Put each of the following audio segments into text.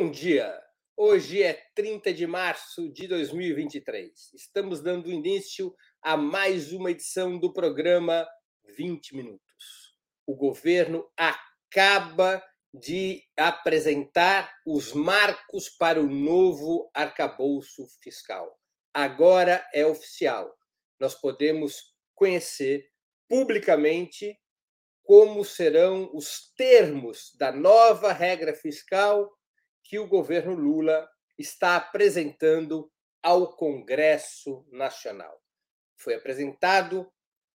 Bom dia. Hoje é 30 de março de 2023. Estamos dando início a mais uma edição do programa 20 Minutos. O governo acaba de apresentar os marcos para o novo arcabouço fiscal. Agora é oficial. Nós podemos conhecer publicamente como serão os termos da nova regra fiscal que o governo Lula está apresentando ao Congresso Nacional. Foi apresentado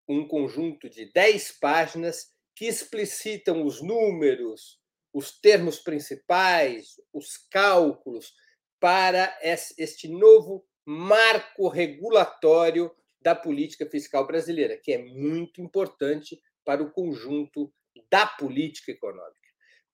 um conjunto de 10 páginas que explicitam os números, os termos principais, os cálculos para este novo marco regulatório da política fiscal brasileira, que é muito importante para o conjunto da política econômica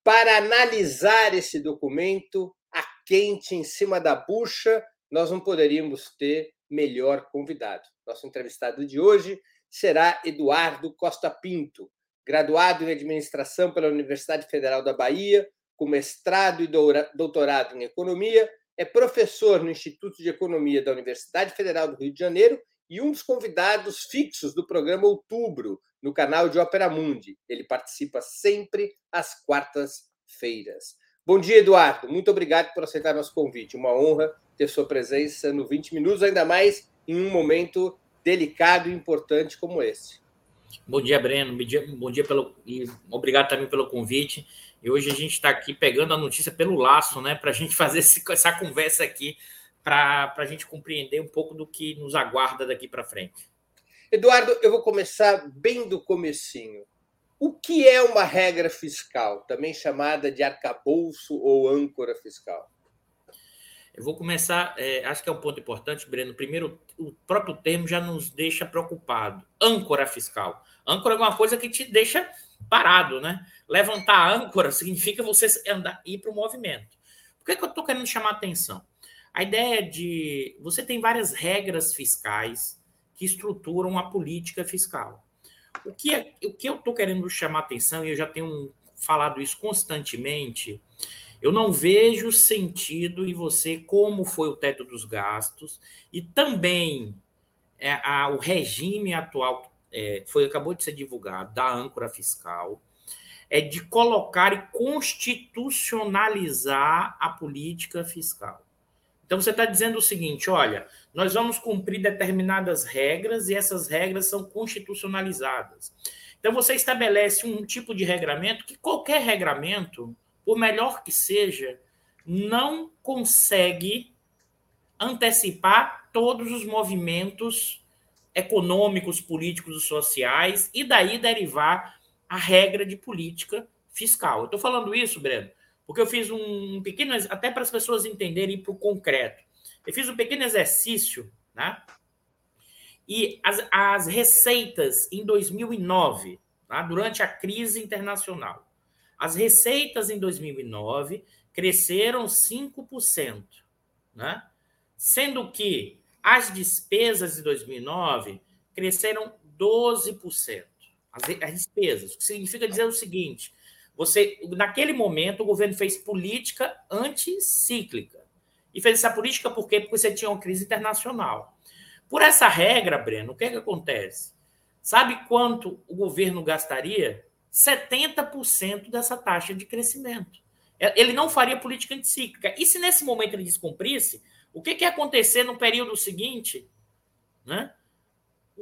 para analisar esse documento a quente em cima da bucha, nós não poderíamos ter melhor convidado. Nosso entrevistado de hoje será Eduardo Costa Pinto, graduado em administração pela Universidade Federal da Bahia, com mestrado e doutorado em economia, é professor no Instituto de Economia da Universidade Federal do Rio de Janeiro e um dos convidados fixos do programa Outubro, no canal de Ópera Mundi. Ele participa sempre às quartas-feiras. Bom dia, Eduardo. Muito obrigado por aceitar nosso convite. Uma honra ter sua presença no 20 Minutos, ainda mais em um momento delicado e importante como esse. Bom dia, Breno. Bom dia, pelo, e obrigado também pelo convite. E hoje a gente está aqui pegando a notícia pelo laço, né, para a gente fazer essa conversa aqui, para a gente compreender um pouco do que nos aguarda daqui para frente. Eduardo, eu vou começar bem do comecinho. O que é uma regra fiscal, também chamada de arcabouço ou âncora fiscal? Eu vou começar, é, acho que é um ponto importante, Breno. Primeiro, o próprio termo já nos deixa preocupado. Âncora fiscal. Âncora é uma coisa que te deixa parado, né? Levantar a âncora significa você andar, ir para o movimento. Por que, que eu estou querendo chamar a atenção? A ideia de. Você tem várias regras fiscais que estruturam a política fiscal. O que, é, o que eu estou querendo chamar atenção, e eu já tenho falado isso constantemente, eu não vejo sentido em você, como foi o teto dos gastos, e também é, a, o regime atual, é, foi acabou de ser divulgado, da âncora fiscal, é de colocar e constitucionalizar a política fiscal. Então você está dizendo o seguinte: olha, nós vamos cumprir determinadas regras e essas regras são constitucionalizadas. Então você estabelece um tipo de regramento que qualquer regramento, por melhor que seja, não consegue antecipar todos os movimentos econômicos, políticos e sociais e daí derivar a regra de política fiscal. Eu estou falando isso, Breno, porque eu fiz um pequeno, até para as pessoas entenderem para o concreto. Eu fiz um pequeno exercício, né? E as, as receitas em 2009, tá? durante a crise internacional, as receitas em 2009 cresceram 5%, né? sendo que as despesas de 2009 cresceram 12%. As, as despesas, o que significa dizer o seguinte: você, naquele momento, o governo fez política anticíclica. E fez essa política por quê? Porque você tinha uma crise internacional. Por essa regra, Breno, o que, é que acontece? Sabe quanto o governo gastaria? 70% dessa taxa de crescimento. É, ele não faria política anticíclica. E se nesse momento ele descumprisse, o que, que ia acontecer no período seguinte? Né?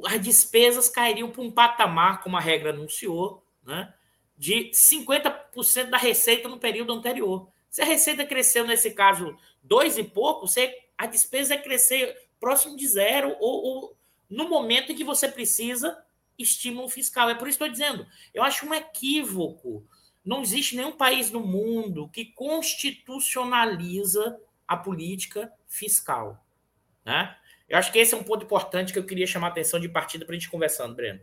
As despesas cairiam para um patamar, como a regra anunciou, né? De 50% da receita no período anterior. Se a receita cresceu, nesse caso, dois e pouco, você, a despesa é crescer próximo de zero ou, ou no momento em que você precisa estímulo fiscal. É por isso que estou dizendo, eu acho um equívoco. Não existe nenhum país no mundo que constitucionaliza a política fiscal. Né? Eu acho que esse é um ponto importante que eu queria chamar a atenção de partida para a gente conversando, Breno.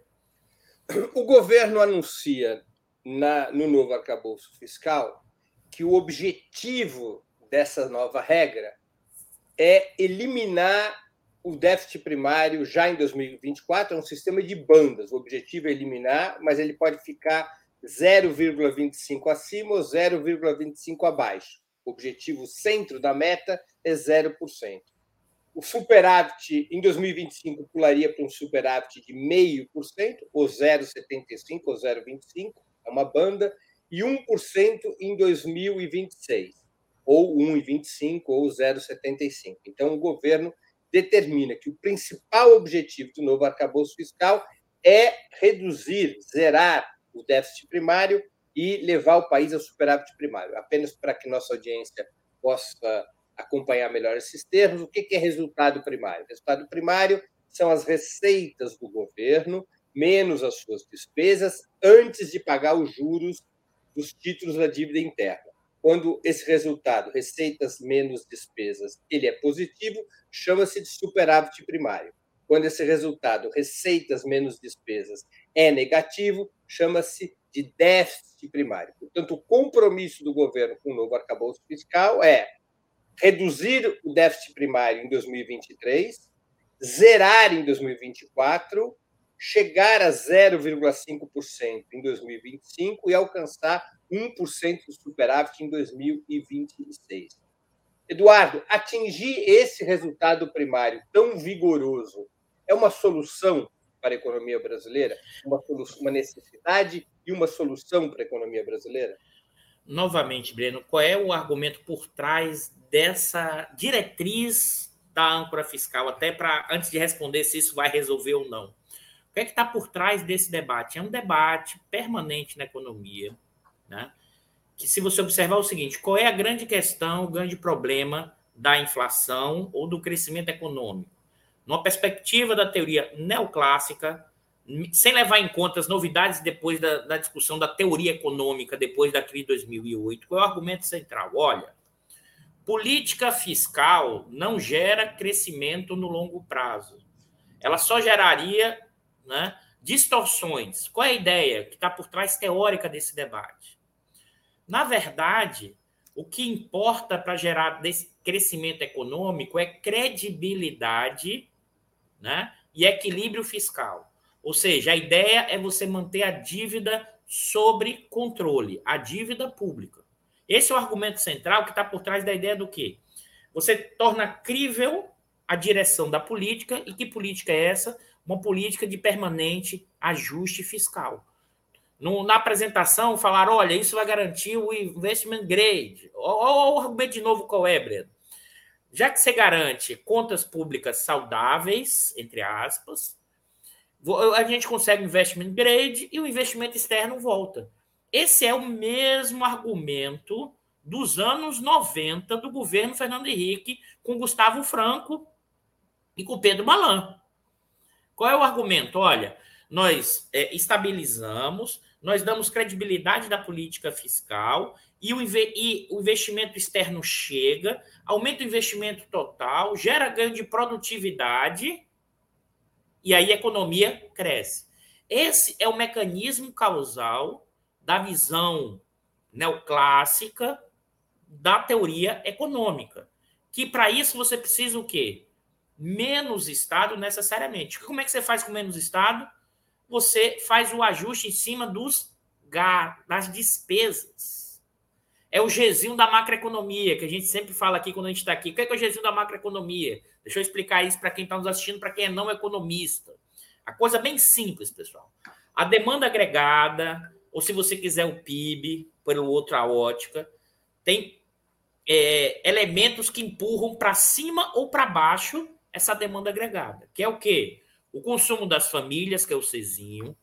O governo anuncia na, no novo arcabouço fiscal que o objetivo dessa nova regra é eliminar o déficit primário já em 2024. É um sistema de bandas. O objetivo é eliminar, mas ele pode ficar 0,25 acima ou 0,25 abaixo. O objetivo centro da meta é 0%. O superávit em 2025 pularia para um superávit de 0,5%, ou 0,75% ou 0,25%, é uma banda, e 1% em 2026, ou 1,25% ou 0,75%. Então, o governo determina que o principal objetivo do novo arcabouço fiscal é reduzir, zerar o déficit primário e levar o país ao superávit primário. Apenas para que nossa audiência possa acompanhar melhor esses termos, o que é resultado primário? Resultado primário são as receitas do governo menos as suas despesas antes de pagar os juros dos títulos da dívida interna. Quando esse resultado, receitas menos despesas, ele é positivo, chama-se de superávit primário. Quando esse resultado, receitas menos despesas, é negativo, chama-se de déficit primário. Portanto, o compromisso do governo com o novo arcabouço fiscal é reduzir o déficit primário em 2023, zerar em 2024, chegar a 0,5% em 2025 e alcançar 1% do superávit em 2026. Eduardo, atingir esse resultado primário tão vigoroso é uma solução para a economia brasileira? Uma, solução, uma necessidade e uma solução para a economia brasileira? Novamente, Breno, qual é o argumento por trás dessa diretriz da âncora fiscal? Até para, antes de responder se isso vai resolver ou não. O que é que está por trás desse debate? É um debate permanente na economia, né? que se você observar o seguinte, qual é a grande questão, o grande problema da inflação ou do crescimento econômico? Numa perspectiva da teoria neoclássica, sem levar em conta as novidades depois da, da discussão da teoria econômica depois da crise de 2008, qual é o argumento central? Olha, política fiscal não gera crescimento no longo prazo. Ela só geraria né, distorções. Qual é a ideia que está por trás teórica desse debate? Na verdade, o que importa para gerar crescimento econômico é credibilidade né, e equilíbrio fiscal. Ou seja, a ideia é você manter a dívida sobre controle, a dívida pública. Esse é o argumento central que está por trás da ideia do quê? Você torna crível a direção da política, e que política é essa? Uma política de permanente ajuste fiscal. No, na apresentação, falaram: olha, isso vai garantir o investment grade. Olha o argumento de novo qual é, Breno. Já que você garante contas públicas saudáveis, entre aspas, a gente consegue investment grade e o investimento externo volta. Esse é o mesmo argumento dos anos 90 do governo Fernando Henrique com Gustavo Franco e com Pedro Malan. Qual é o argumento? Olha, nós é, estabilizamos, nós damos credibilidade da política fiscal e o, e o investimento externo chega, aumenta o investimento total, gera ganho de produtividade e aí a economia cresce. Esse é o mecanismo causal da visão neoclássica da teoria econômica. Que para isso você precisa o quê? Menos Estado necessariamente. Como é que você faz com menos Estado? Você faz o ajuste em cima dos das despesas. É o Gzinho da macroeconomia, que a gente sempre fala aqui quando a gente está aqui. O que é, que é o Gzinho da macroeconomia? Deixa eu explicar isso para quem está nos assistindo, para quem é não economista. A coisa bem simples, pessoal. A demanda agregada, ou se você quiser o PIB, pelo outra ótica, tem é, elementos que empurram para cima ou para baixo essa demanda agregada, que é o quê? O consumo das famílias, que é o Czinho,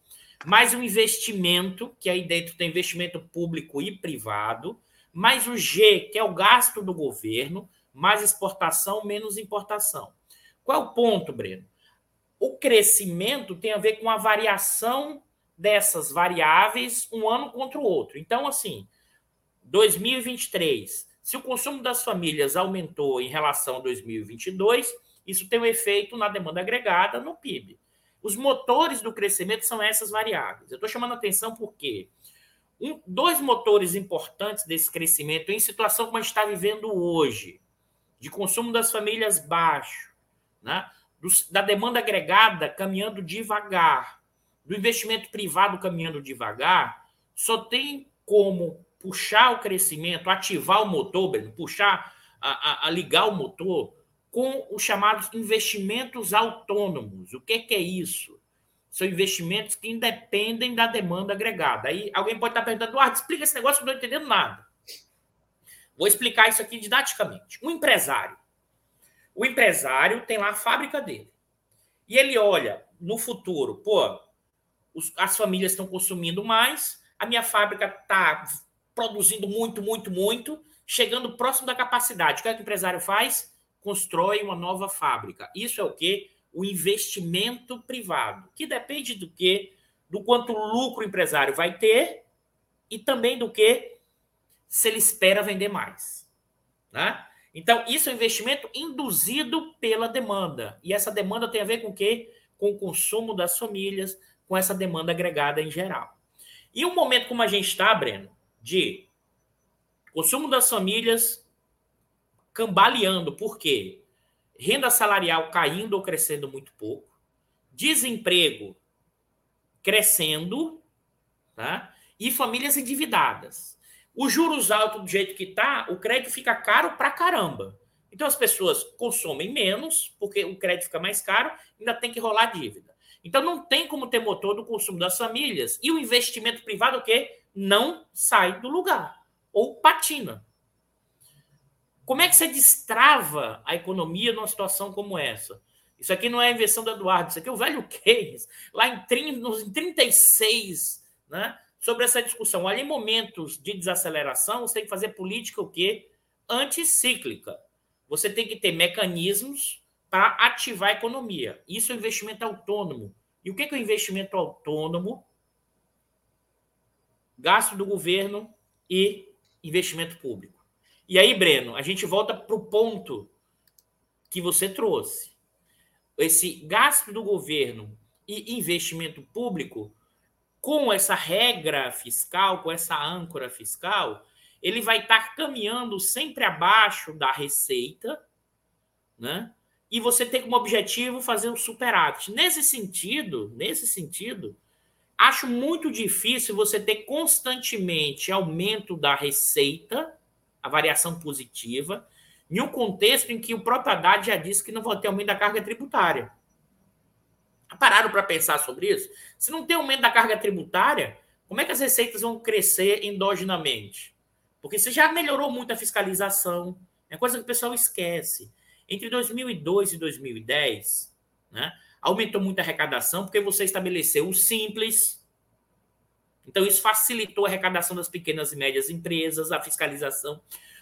mais um investimento, que aí dentro tem investimento público e privado, mais o G, que é o gasto do governo, mais exportação, menos importação. Qual é o ponto, Breno? O crescimento tem a ver com a variação dessas variáveis um ano contra o outro. Então, assim, 2023, se o consumo das famílias aumentou em relação a 2022, isso tem um efeito na demanda agregada no PIB. Os motores do crescimento são essas variáveis. Eu estou chamando atenção porque um, dois motores importantes desse crescimento, em situação como a gente está vivendo hoje, de consumo das famílias baixo, né? Do, da demanda agregada caminhando devagar, do investimento privado caminhando devagar, só tem como puxar o crescimento, ativar o motor, puxar, a, a, a, ligar o motor com os chamados investimentos autônomos. O que, que é isso? São investimentos que independem da demanda agregada. Aí alguém pode estar perguntando, Eduardo, explica esse negócio que eu não estou entendendo nada. Vou explicar isso aqui didaticamente. Um empresário. O empresário tem lá a fábrica dele. E ele olha no futuro, pô, as famílias estão consumindo mais, a minha fábrica está produzindo muito, muito, muito, chegando próximo da capacidade. O que, é que o empresário faz? Constrói uma nova fábrica. Isso é o quê? O investimento privado, que depende do quê? Do quanto lucro o empresário vai ter e também do que se ele espera vender mais. Né? Então, isso é um investimento induzido pela demanda. E essa demanda tem a ver com o quê? Com o consumo das famílias, com essa demanda agregada em geral. E um momento como a gente está, Breno, de consumo das famílias cambaleando, por quê? Renda salarial caindo ou crescendo muito pouco, desemprego crescendo, tá? e famílias endividadas. Os juros altos do jeito que está, o crédito fica caro pra caramba. Então as pessoas consomem menos, porque o crédito fica mais caro, ainda tem que rolar dívida. Então não tem como ter motor do consumo das famílias e o investimento privado o quê? Não sai do lugar ou patina. Como é que você destrava a economia numa situação como essa? Isso aqui não é a invenção do Eduardo, isso aqui é o velho Keynes, lá em, 36, né, sobre essa discussão. Ali, em momentos de desaceleração, você tem que fazer política o quê? Anticíclica. Você tem que ter mecanismos para ativar a economia. Isso é investimento autônomo. E o que é, o investimento autônomo? Gasto do governo e investimento público. E aí, Breno, a gente volta para o ponto que você trouxe. Esse gasto do governo e investimento público, com essa regra fiscal, com essa âncora fiscal, ele vai estar caminhando sempre abaixo da receita, né? e você tem como objetivo fazer um superávit. Nesse sentido, nesse sentido, acho muito difícil você ter constantemente aumento da receita, a variação positiva, em um contexto em que o próprio Haddad já disse que não vai ter aumento da carga tributária. Pararam para pensar sobre isso? Se não tem aumento da carga tributária, como é que as receitas vão crescer endogenamente? Porque você já melhorou muito a fiscalização, é coisa que o pessoal esquece. Entre 2002 e 2010, né, aumentou muito a arrecadação porque você estabeleceu o simples. Então, isso facilitou a arrecadação das pequenas e médias empresas, a fiscalização.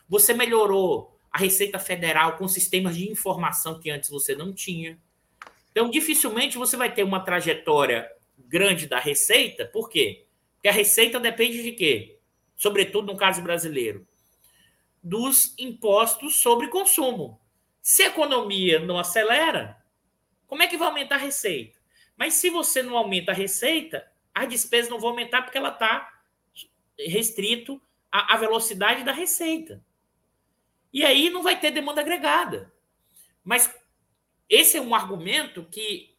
Você melhorou a Receita Federal com sistemas de informação que antes você não tinha. Então, dificilmente você vai ter uma trajetória grande da receita. Por quê? Porque a receita depende de quê? Sobretudo no caso brasileiro, dos impostos sobre consumo. Se a economia não acelera, como é que vai aumentar a receita? Mas se você não aumenta a receita, as despesas não vão aumentar porque ela está restrito à, à velocidade da receita. E aí não vai ter demanda agregada. Mas esse é um argumento que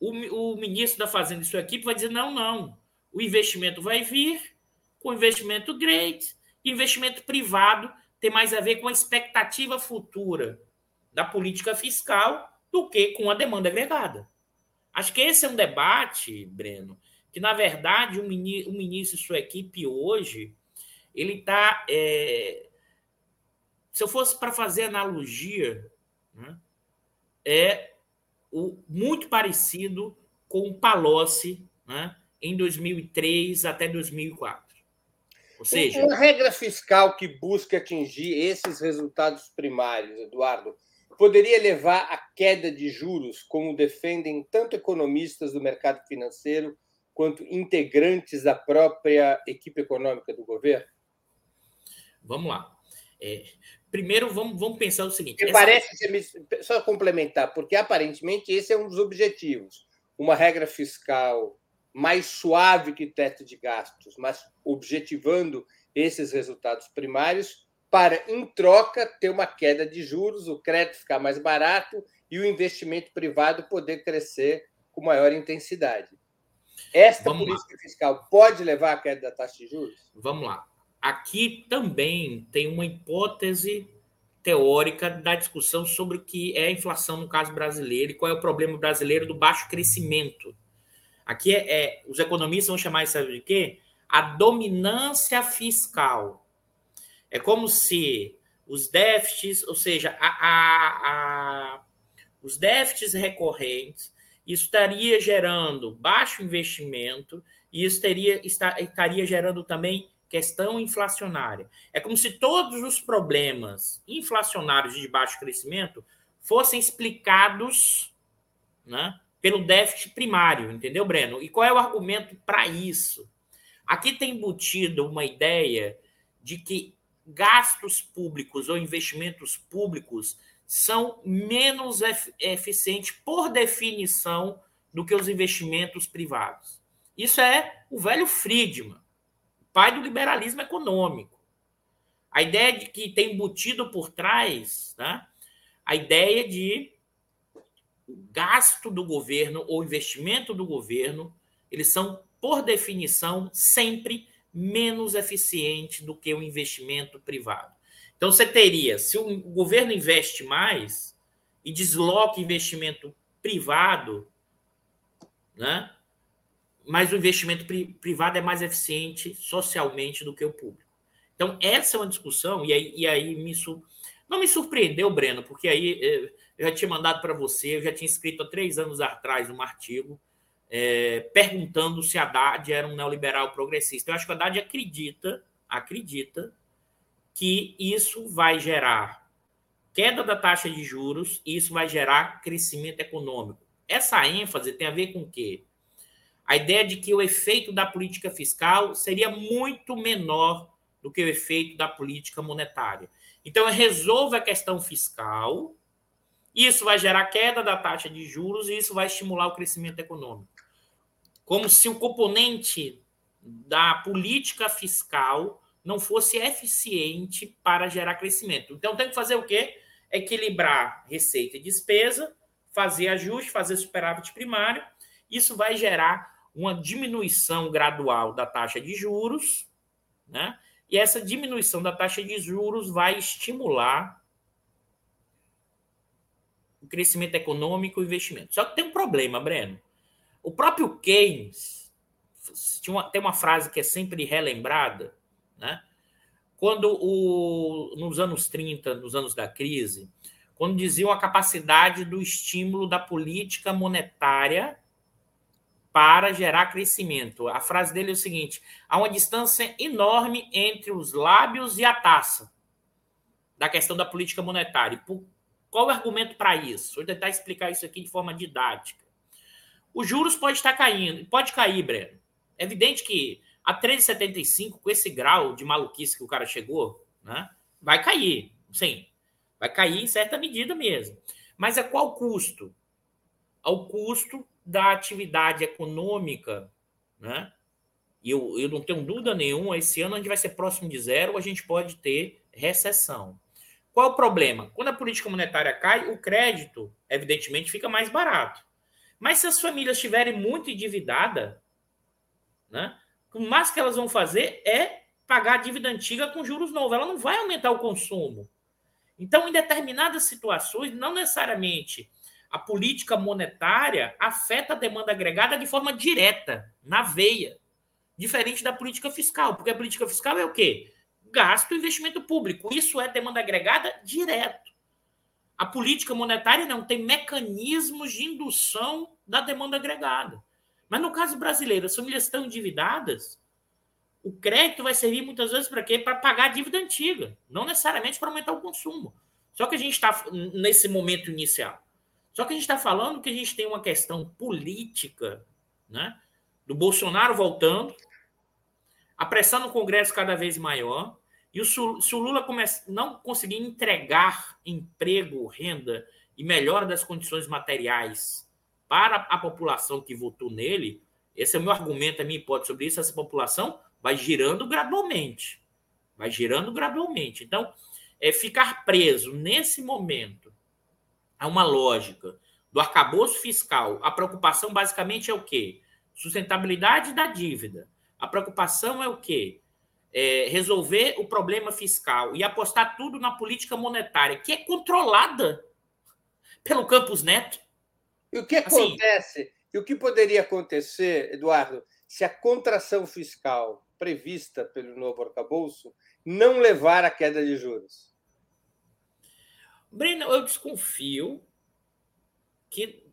o, o ministro da Fazenda e sua equipe vai dizer: não, não. O investimento vai vir com investimento great, investimento privado tem mais a ver com a expectativa futura da política fiscal do que com a demanda agregada. Acho que esse é um debate, Breno, que na verdade o ministro e sua equipe hoje ele está. É... Se eu fosse para fazer analogia, né, é o, muito parecido com o Palocci né, em 2003 até 2004. Ou seja, uma regra fiscal que busca atingir esses resultados primários, Eduardo, poderia levar à queda de juros, como defendem tanto economistas do mercado financeiro quanto integrantes da própria equipe econômica do governo? Vamos lá. É, primeiro, vamos, vamos pensar o seguinte: essa... parece só complementar, porque aparentemente esse é um dos objetivos, uma regra fiscal mais suave que teto de gastos, mas objetivando esses resultados primários para, em troca, ter uma queda de juros, o crédito ficar mais barato e o investimento privado poder crescer com maior intensidade. Esta Vamos política lá. fiscal pode levar à queda da taxa de juros? Vamos lá. aqui também tem uma hipótese teórica da discussão sobre o que é a inflação no caso brasileiro e qual é o problema brasileiro do baixo crescimento. Aqui é, é os economistas vão chamar isso de quê? A dominância fiscal. É como se os déficits, ou seja, a, a, a, os déficits recorrentes, isso estaria gerando baixo investimento e isso teria, estaria gerando também questão inflacionária. É como se todos os problemas inflacionários de baixo crescimento fossem explicados né, pelo déficit primário, entendeu, Breno? E qual é o argumento para isso? Aqui tem embutido uma ideia de que gastos públicos ou investimentos públicos são menos eficientes, por definição, do que os investimentos privados. Isso é o velho Friedman pai do liberalismo econômico. A ideia de que tem embutido por trás né, a ideia de gasto do governo ou investimento do governo, eles são, por definição, sempre menos eficientes do que o investimento privado. Então, você teria, se o governo investe mais e desloca investimento privado, né, mas o investimento pri privado é mais eficiente socialmente do que o público. Então, essa é uma discussão, e aí, e aí me não me surpreendeu, Breno, porque aí eh, eu já tinha mandado para você, eu já tinha escrito há três anos atrás um artigo é, perguntando se Haddad era um neoliberal progressista. Eu acho que Haddad acredita, acredita que isso vai gerar queda da taxa de juros e isso vai gerar crescimento econômico. Essa ênfase tem a ver com o quê? a ideia de que o efeito da política fiscal seria muito menor do que o efeito da política monetária. Então, eu resolvo a questão fiscal, isso vai gerar queda da taxa de juros e isso vai estimular o crescimento econômico. Como se o componente da política fiscal não fosse eficiente para gerar crescimento. Então, tem que fazer o quê? Equilibrar receita e despesa, fazer ajuste, fazer superávit primário. Isso vai gerar uma diminuição gradual da taxa de juros, né? E essa diminuição da taxa de juros vai estimular o crescimento econômico e o investimento. Só que tem um problema, Breno. O próprio Keynes tem uma, frase que é sempre relembrada, né? Quando o, nos anos 30, nos anos da crise, quando diziam a capacidade do estímulo da política monetária para gerar crescimento. A frase dele é o seguinte: há uma distância enorme entre os lábios e a taça da questão da política monetária. Qual o argumento para isso? Vou tentar explicar isso aqui de forma didática. Os juros pode estar caindo, pode cair, Breno. É evidente que a 3,75, com esse grau de maluquice que o cara chegou, né, vai cair. Sim, vai cair em certa medida mesmo. Mas a qual custo? Ao custo da atividade econômica, né? E eu, eu não tenho dúvida nenhuma, esse ano a gente vai ser próximo de zero, a gente pode ter recessão. Qual é o problema? Quando a política monetária cai, o crédito, evidentemente, fica mais barato. Mas se as famílias estiverem muito endividadas, né, o mais que elas vão fazer é pagar a dívida antiga com juros novos. Ela não vai aumentar o consumo. Então, em determinadas situações, não necessariamente a política monetária afeta a demanda agregada de forma direta, na veia, diferente da política fiscal, porque a política fiscal é o quê? Gasto e investimento público. Isso é demanda agregada direto. A política monetária não tem mecanismos de indução da demanda agregada. Mas no caso brasileiro, as famílias estão endividadas, o crédito vai servir muitas vezes para quê? Para pagar a dívida antiga, não necessariamente para aumentar o consumo. Só que a gente está nesse momento inicial. Só que a gente está falando que a gente tem uma questão política, né? Do Bolsonaro voltando, a pressão no Congresso cada vez maior, e o, se o Lula não conseguir entregar emprego, renda e melhora das condições materiais para a população que votou nele, esse é o meu argumento, a minha hipótese sobre isso, essa população vai girando gradualmente. Vai girando gradualmente. Então, é ficar preso nesse momento há uma lógica do arcabouço fiscal. A preocupação basicamente é o quê? Sustentabilidade da dívida. A preocupação é o quê? é, resolver o problema fiscal e apostar tudo na política monetária, que é controlada pelo Campos Neto. E o que assim, acontece? Assim, e o que poderia acontecer, Eduardo, se a contração fiscal prevista pelo novo arcabouço não levar à queda de juros? Breno, eu desconfio que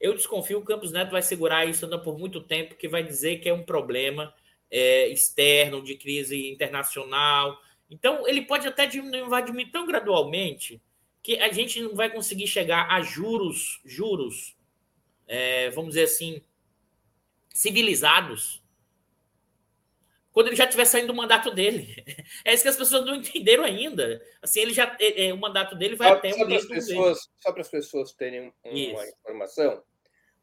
eu desconfio que o Campos Neto vai segurar isso ainda por muito tempo, que vai dizer que é um problema é, externo, de crise internacional. Então, ele pode até diminuir, vai diminuir tão gradualmente que a gente não vai conseguir chegar a juros, juros, é, vamos dizer assim, civilizados, quando ele já estiver saindo do mandato dele. É isso que as pessoas não entenderam ainda. Assim, ele já, é, é o mandato dele vai só, até só um mês pessoas, Só para as pessoas terem uma informação,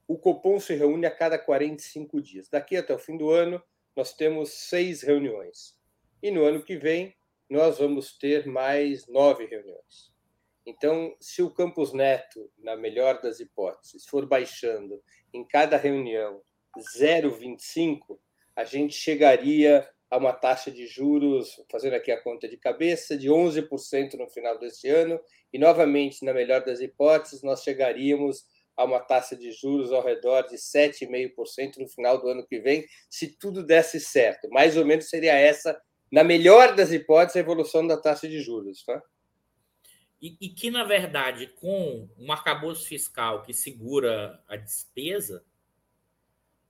o Copom se reúne a cada 45 dias. Daqui até o fim do ano, nós temos seis reuniões. E no ano que vem, nós vamos ter mais nove reuniões. Então, se o Campos Neto, na melhor das hipóteses, for baixando em cada reunião 0,25, a gente chegaria a uma taxa de juros, fazendo aqui a conta de cabeça, de 11% no final deste ano, e novamente, na melhor das hipóteses, nós chegaríamos a uma taxa de juros ao redor de 7,5% no final do ano que vem, se tudo desse certo. Mais ou menos seria essa, na melhor das hipóteses, a evolução da taxa de juros. Tá? E, e que, na verdade, com um arcabouço fiscal que segura a despesa,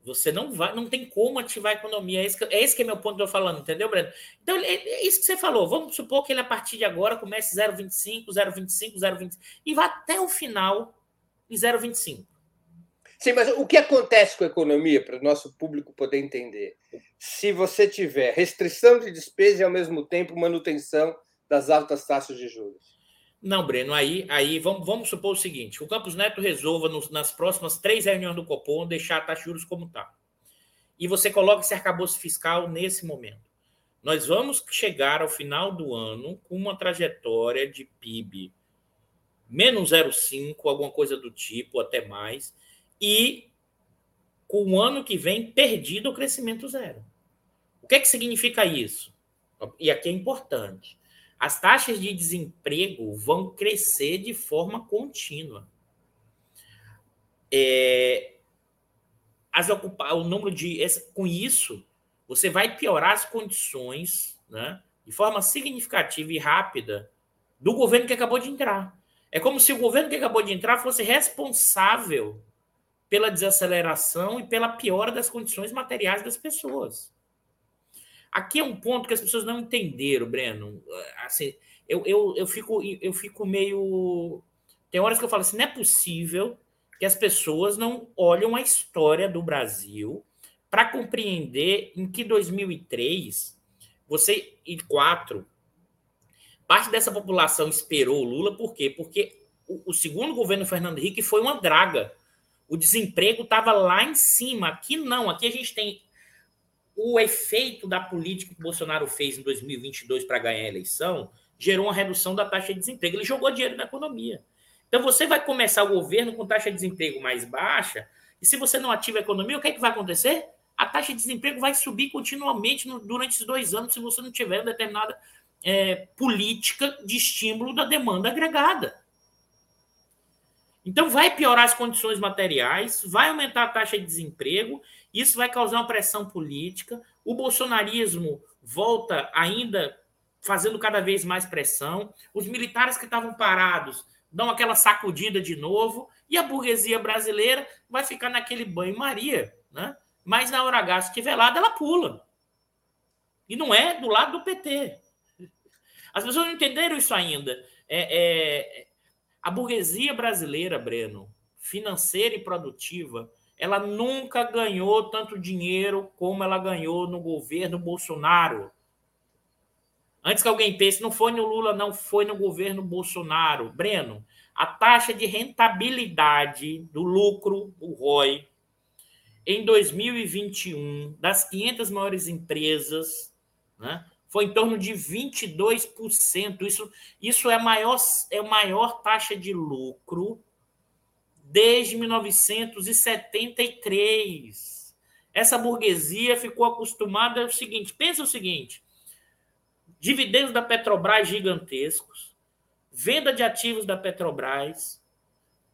você não vai, não tem como ativar a economia. É esse que, é esse que é meu ponto que eu falando, entendeu, Breno? Então, é, é, isso que você falou. Vamos supor que ele, a partir de agora, comece 0,25, 0,25, 0,25 e vá até o final e 0,25. Sim, mas o que acontece com a economia, para o nosso público poder entender? Se você tiver restrição de despesa e, ao mesmo tempo, manutenção das altas taxas de juros? Não, Breno, aí, aí vamos, vamos supor o seguinte: o Campos Neto resolva nos, nas próximas três reuniões do Copom deixar a taxa de juros como está. E você coloca esse arcabouço fiscal nesse momento. Nós vamos chegar ao final do ano com uma trajetória de PIB menos 0,5, alguma coisa do tipo, até mais, e com o ano que vem perdido o crescimento zero. O que é que significa isso? E aqui é importante. As taxas de desemprego vão crescer de forma contínua. É, as ocupar o número de com isso você vai piorar as condições, né, de forma significativa e rápida do governo que acabou de entrar. É como se o governo que acabou de entrar fosse responsável pela desaceleração e pela piora das condições materiais das pessoas. Aqui é um ponto que as pessoas não entenderam, Breno. Assim, eu, eu, eu, fico, eu fico meio. Tem horas que eu falo assim: não é possível que as pessoas não olham a história do Brasil para compreender em que 2003, você e quatro, Parte dessa população esperou o Lula, por quê? Porque o, o segundo governo Fernando Henrique foi uma draga. O desemprego estava lá em cima. Aqui não. Aqui a gente tem o efeito da política que o Bolsonaro fez em 2022 para ganhar a eleição gerou uma redução da taxa de desemprego. Ele jogou dinheiro na economia. Então você vai começar o governo com taxa de desemprego mais baixa, e se você não ativa a economia, o que, é que vai acontecer? A taxa de desemprego vai subir continuamente durante esses dois anos se você não tiver uma determinada é, política de estímulo da demanda agregada. Então, vai piorar as condições materiais, vai aumentar a taxa de desemprego, isso vai causar uma pressão política. O bolsonarismo volta ainda fazendo cada vez mais pressão. Os militares que estavam parados dão aquela sacudida de novo, e a burguesia brasileira vai ficar naquele banho-maria, né? Mas na hora H, se estiver lá, ela pula. E não é do lado do PT. As pessoas não entenderam isso ainda. É, é, a burguesia brasileira, Breno, financeira e produtiva, ela nunca ganhou tanto dinheiro como ela ganhou no governo Bolsonaro. Antes que alguém pense, não foi no Lula, não foi no governo Bolsonaro. Breno, a taxa de rentabilidade do lucro, o ROI, em 2021, das 500 maiores empresas, né, foi em torno de 22%. Isso, isso é, maior, é a maior taxa de lucro desde 1973. essa burguesia ficou acostumada ao seguinte: pensa o seguinte, dividendos da Petrobras gigantescos, venda de ativos da Petrobras,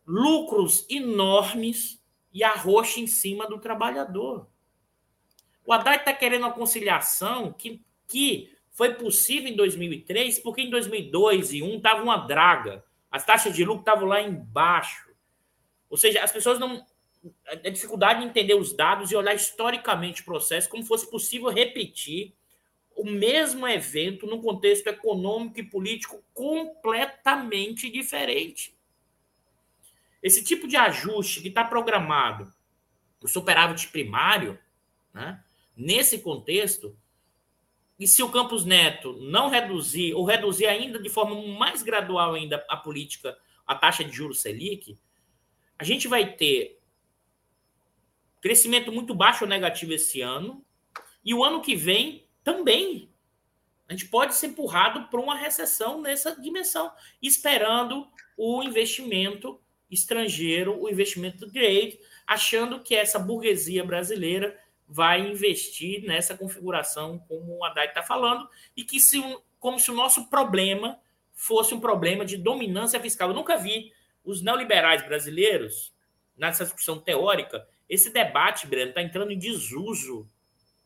lucros enormes e arrocha em cima do trabalhador. O Haddad está querendo uma conciliação que, que foi possível em 2003, porque em 2002 e 2001 estava uma draga. As taxas de lucro estavam lá embaixo. Ou seja, as pessoas não. A dificuldade de entender os dados e olhar historicamente o processo, como fosse possível repetir o mesmo evento num contexto econômico e político completamente diferente. Esse tipo de ajuste que está programado, o superávit primário, né, nesse contexto, e se o Campos Neto não reduzir, ou reduzir ainda de forma mais gradual ainda a política, a taxa de juros Selic, a gente vai ter crescimento muito baixo ou negativo esse ano, e o ano que vem também. A gente pode ser empurrado para uma recessão nessa dimensão, esperando o investimento estrangeiro, o investimento grade, achando que essa burguesia brasileira vai investir nessa configuração, como o Haddad está falando, e que se, como se o nosso problema fosse um problema de dominância fiscal. Eu nunca vi os neoliberais brasileiros, nessa discussão teórica, esse debate, Breno, está entrando em desuso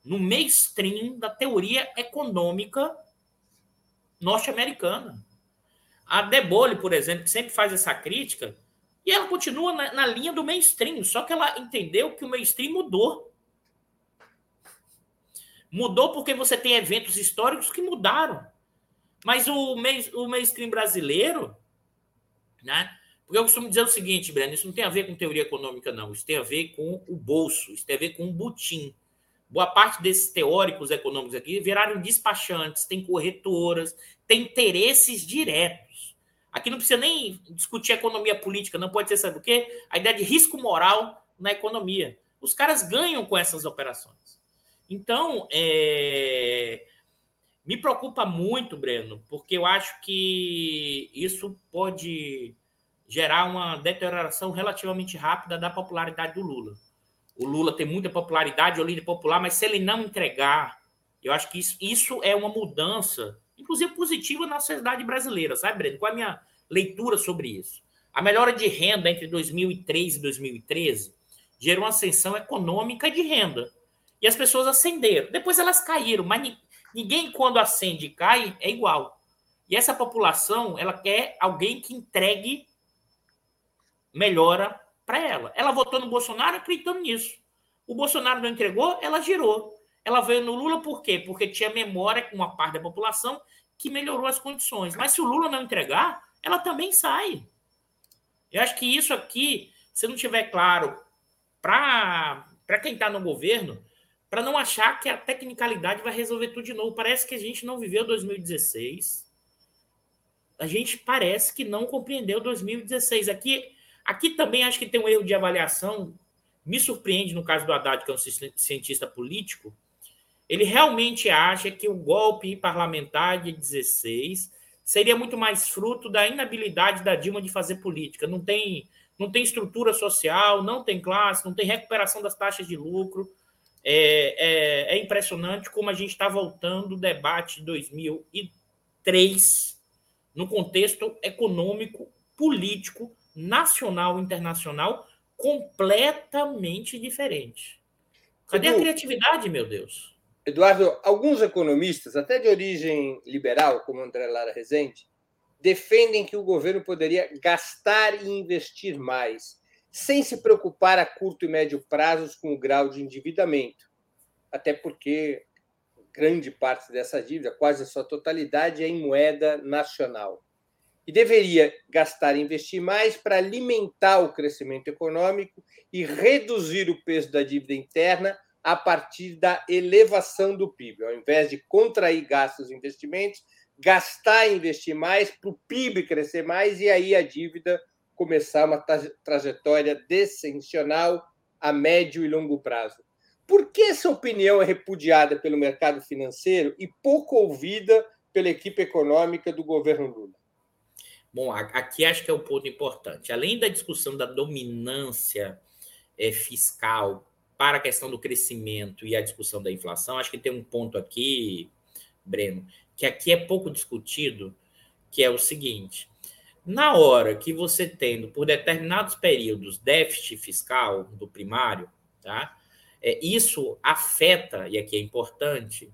no mainstream da teoria econômica norte-americana. A Debole, por exemplo, que sempre faz essa crítica, e ela continua na, na, linha do mainstream, só que ela entendeu que o mainstream mudou. Mudou porque você tem eventos históricos que mudaram. Mas o, o mainstream brasileiro, né? Porque eu costumo dizer o seguinte, Breno, isso não tem a ver com teoria econômica, não. Isso tem a ver com o bolso, isso tem a ver com o butim. Boa parte desses teóricos econômicos aqui viraram despachantes, tem corretoras, tem interesses diretos. Aqui não precisa nem discutir economia política, não pode ser, sabe o quê? A ideia de risco moral na economia. Os caras ganham com essas operações. Então, é... me preocupa muito, Breno, porque eu acho que isso pode gerar uma deterioração relativamente rápida da popularidade do Lula o Lula tem muita popularidade, é o líder popular, mas se ele não entregar, eu acho que isso, isso é uma mudança, inclusive positiva na sociedade brasileira, sabe, Breno? Qual é a minha leitura sobre isso? A melhora de renda entre 2003 e 2013 gerou uma ascensão econômica de renda. E as pessoas ascenderam. Depois elas caíram, mas ninguém, quando acende e cai, é igual. E essa população, ela quer alguém que entregue melhora para ela. Ela votou no Bolsonaro acreditando nisso. O Bolsonaro não entregou, ela girou. Ela veio no Lula por quê? Porque tinha memória com uma parte da população que melhorou as condições. Mas se o Lula não entregar, ela também sai. Eu acho que isso aqui, se não tiver claro para quem está no governo, para não achar que a tecnicalidade vai resolver tudo de novo. Parece que a gente não viveu 2016. A gente parece que não compreendeu 2016. Aqui Aqui também acho que tem um erro de avaliação. Me surpreende no caso do Haddad, que é um cientista político. Ele realmente acha que o golpe parlamentar de 16 seria muito mais fruto da inabilidade da Dilma de fazer política. Não tem, não tem estrutura social, não tem classe, não tem recuperação das taxas de lucro. É, é, é impressionante como a gente está voltando do debate de 2003 no contexto econômico, político nacional e internacional completamente diferente. Cadê Edu, a criatividade, meu Deus? Eduardo, alguns economistas, até de origem liberal, como André Lara Rezende, defendem que o governo poderia gastar e investir mais, sem se preocupar a curto e médio prazos com o grau de endividamento. Até porque grande parte dessa dívida, quase a sua totalidade, é em moeda nacional e deveria gastar e investir mais para alimentar o crescimento econômico e reduzir o peso da dívida interna a partir da elevação do PIB. Ao invés de contrair gastos e investimentos, gastar e investir mais para o PIB crescer mais e aí a dívida começar uma trajetória descensional a médio e longo prazo. Por que essa opinião é repudiada pelo mercado financeiro e pouco ouvida pela equipe econômica do governo Lula? Bom, aqui acho que é o um ponto importante. Além da discussão da dominância é, fiscal para a questão do crescimento e a discussão da inflação, acho que tem um ponto aqui, Breno, que aqui é pouco discutido, que é o seguinte: na hora que você tendo por determinados períodos déficit fiscal do primário, tá? É, isso afeta, e aqui é importante,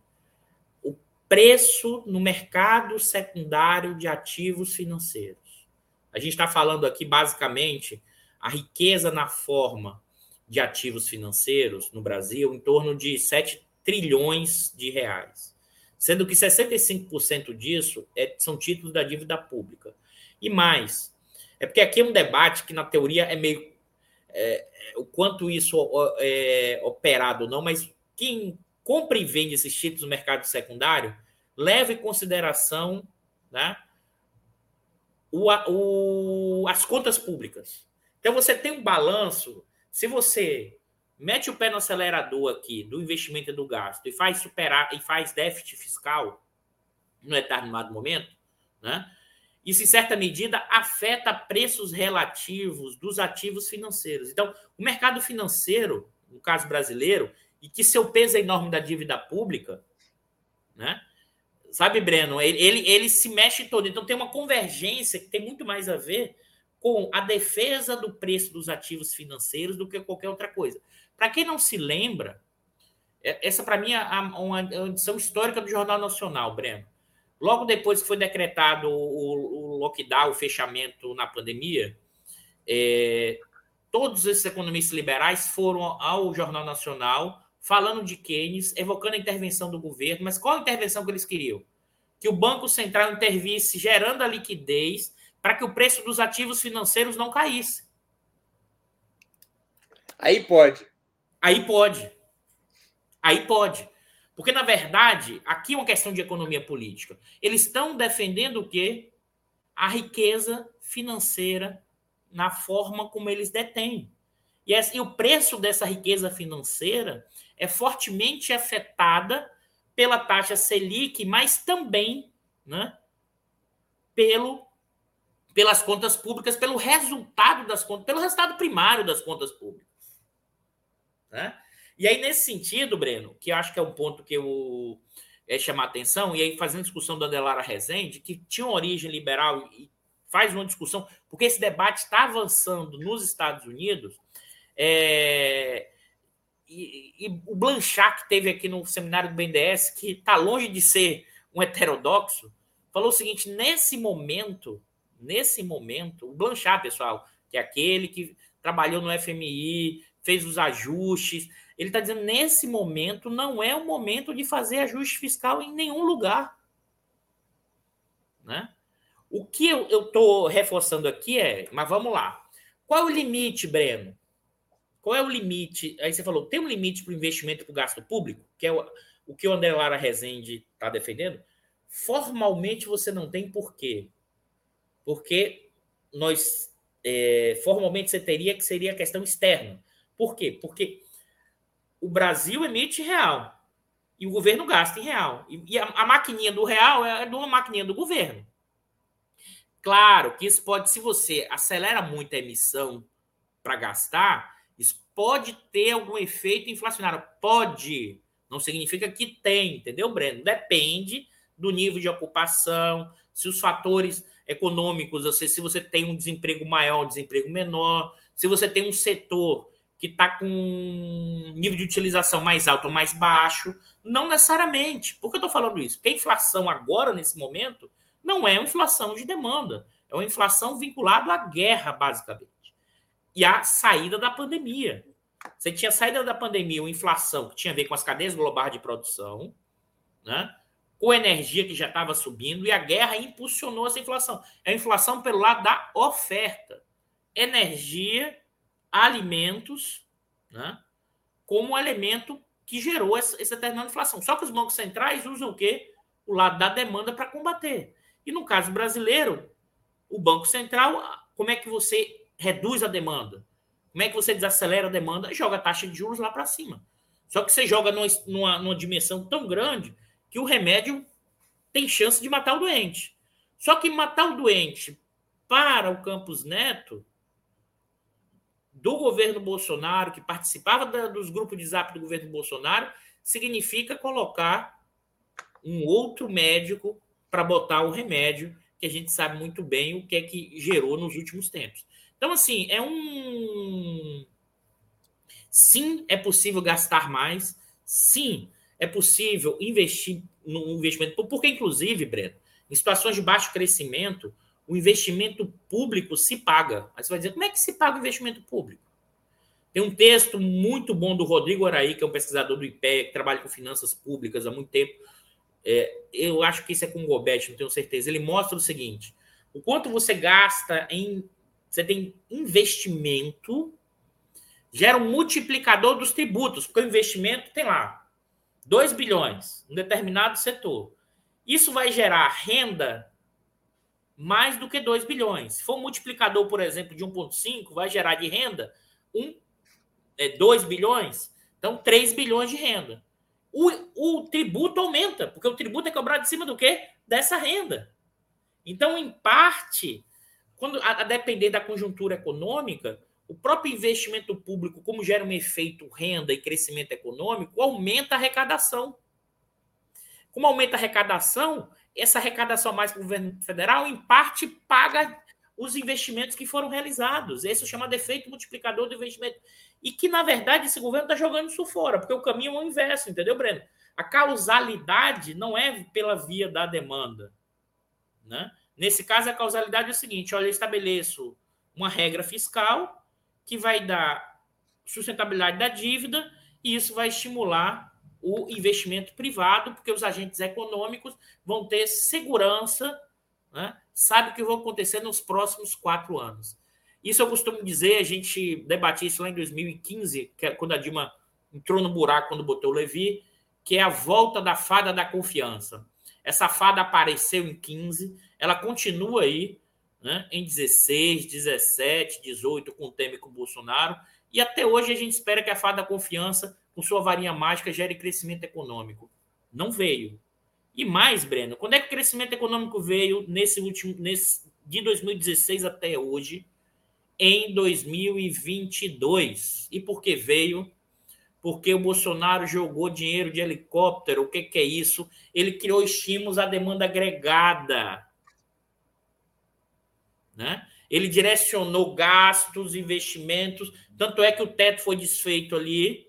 preço no mercado secundário de ativos financeiros. A gente está falando aqui basicamente a riqueza na forma de ativos financeiros no Brasil em torno de 7 trilhões de reais, sendo que 65% disso é, são títulos da dívida pública. E mais, é porque aqui é um debate que na teoria é meio é, o quanto isso é operado ou não, mas quem compra e vende esses títulos no mercado secundário leva em consideração né, o, o, as contas públicas. Então você tem um balanço se você mete o pé no acelerador aqui do investimento e do gasto e faz superar e faz déficit fiscal no determinado momento, né? Isso, em certa medida, afeta preços relativos dos ativos financeiros. Então, o mercado financeiro, no caso brasileiro, e que seu peso é enorme da dívida pública, né? Sabe, Breno, ele, ele, ele se mexe todo. Então, tem uma convergência que tem muito mais a ver com a defesa do preço dos ativos financeiros do que qualquer outra coisa. Para quem não se lembra, é, essa para mim é uma edição histórica do Jornal Nacional, Breno. Logo depois que foi decretado o, lockdown, o fechamento na pandemia, é, todos esses economistas liberais foram ao Jornal Nacional falando de Keynes, evocando a intervenção do governo, mas qual a intervenção que eles queriam? Que o Banco Central intervisse gerando a liquidez para que o preço dos ativos financeiros não caísse. Aí pode. Aí pode. Aí pode. Porque, na verdade, aqui é uma questão de economia política. Eles estão defendendo o quê? A riqueza financeira na forma como eles detêm. E, e o preço dessa riqueza financeira é fortemente afetada pela taxa Selic, mas também né, pelo pelas contas públicas, pelo resultado das contas, pelo resultado primário das contas públicas. Né? E aí, nesse sentido, Breno, que eu acho que é um ponto que eu é, chamar atenção, e aí fazendo discussão da Adelara Rezende, que tinha uma origem liberal e faz uma discussão, porque esse debate está avançando nos Estados Unidos, é, e, e, o Blanchard que teve aqui no seminário do BNDES, que está longe de ser um heterodoxo, falou o seguinte: nesse momento, nesse momento, o Blanchard, pessoal, que é aquele que trabalhou no FMI, fez os ajustes, ele está dizendo nesse momento não é o momento de fazer ajuste fiscal em nenhum lugar. Né? O que eu estou reforçando aqui é, mas vamos lá. Qual o limite, Breno? Qual é o limite? Aí você falou, tem um limite para o investimento para o gasto público, que é o, o que o André Lara Rezende está defendendo? Formalmente você não tem por quê? porque nós é, formalmente você teria que seria questão externa. Por quê? Porque o Brasil emite real e o governo gasta em real. E, e a, a, maquininha do real é, é de uma maquininha do governo. Claro que isso pode, se você acelera muito a emissão para gastar, pode ter algum efeito inflacionário. Pode. Não significa que tem, entendeu, Breno? Depende do nível de ocupação, se os fatores econômicos, ou seja, se você tem um desemprego maior, um desemprego menor, se você tem um setor que está com um nível de utilização mais alto ou mais baixo, não necessariamente. Por que eu estou falando isso? Porque a inflação agora, nesse momento, não é inflação de demanda, é uma inflação vinculada à guerra, basicamente, e à saída da pandemia. Você tinha saída da pandemia, uma inflação que tinha a ver com as cadeias globais de produção, né? com energia que já estava subindo, e a guerra impulsionou essa inflação. É a inflação pelo lado da oferta. Energia, alimentos, né, como elemento que gerou essa, essa determinada inflação. Só que os bancos centrais usam o quê? O lado da demanda para combater. E no caso brasileiro, o Banco Central, como é que você reduz a demanda? Como é que você desacelera a demanda? Joga a taxa de juros lá para cima. Só que você joga numa, numa, numa dimensão tão grande que o remédio tem chance de matar o doente. Só que matar o doente para o Campos Neto do governo Bolsonaro, que participava da, dos grupos de zap do governo Bolsonaro, significa colocar um outro médico para botar o remédio, que a gente sabe muito bem o que é que gerou nos últimos tempos. Então, assim, é um. Sim, é possível gastar mais. Sim, é possível investir no investimento. Porque, inclusive, Breno, em situações de baixo crescimento, o investimento público se paga. Aí você vai dizer, como é que se paga o investimento público? Tem um texto muito bom do Rodrigo Araí, que é um pesquisador do IPE, que trabalha com finanças públicas há muito tempo. É, eu acho que isso é com o Gobet, não tenho certeza. Ele mostra o seguinte: o quanto você gasta em você tem investimento, gera um multiplicador dos tributos, porque o investimento tem lá 2 bilhões em determinado setor. Isso vai gerar renda mais do que 2 bilhões. Se for um multiplicador, por exemplo, de 1,5, vai gerar de renda um, é, 2 bilhões, então 3 bilhões de renda. O, o tributo aumenta, porque o tributo é cobrado em cima do quê? Dessa renda. Então, em parte, quando a, a depender da conjuntura econômica, o próprio investimento público, como gera um efeito renda e crescimento econômico, aumenta a arrecadação. Como aumenta a arrecadação, essa arrecadação mais para o governo federal, em parte, paga os investimentos que foram realizados. Esse é o chamado efeito multiplicador do investimento. E que, na verdade, esse governo está jogando isso fora, porque o caminho é o inverso, entendeu, Breno? A causalidade não é pela via da demanda. Né? Nesse caso, a causalidade é o seguinte: olha, eu estabeleço uma regra fiscal que vai dar sustentabilidade da dívida e isso vai estimular o investimento privado, porque os agentes econômicos vão ter segurança, né? sabe o que vai acontecer nos próximos quatro anos. Isso eu costumo dizer, a gente debatia isso lá em 2015, que é quando a Dilma entrou no buraco quando botou o Levi, que é a volta da fada da confiança. Essa fada apareceu em 15, ela continua aí né, em 16, 17, 18, com o Temer com o Bolsonaro, e até hoje a gente espera que a fada da confiança, com sua varinha mágica, gere crescimento econômico. Não veio. E mais, Breno, quando é que o crescimento econômico veio nesse último, nesse, de 2016 até hoje? Em 2022. E por que veio? Porque o Bolsonaro jogou dinheiro de helicóptero. O que, que é isso? Ele criou estímulos à demanda agregada né? Ele direcionou gastos, investimentos, tanto é que o teto foi desfeito ali.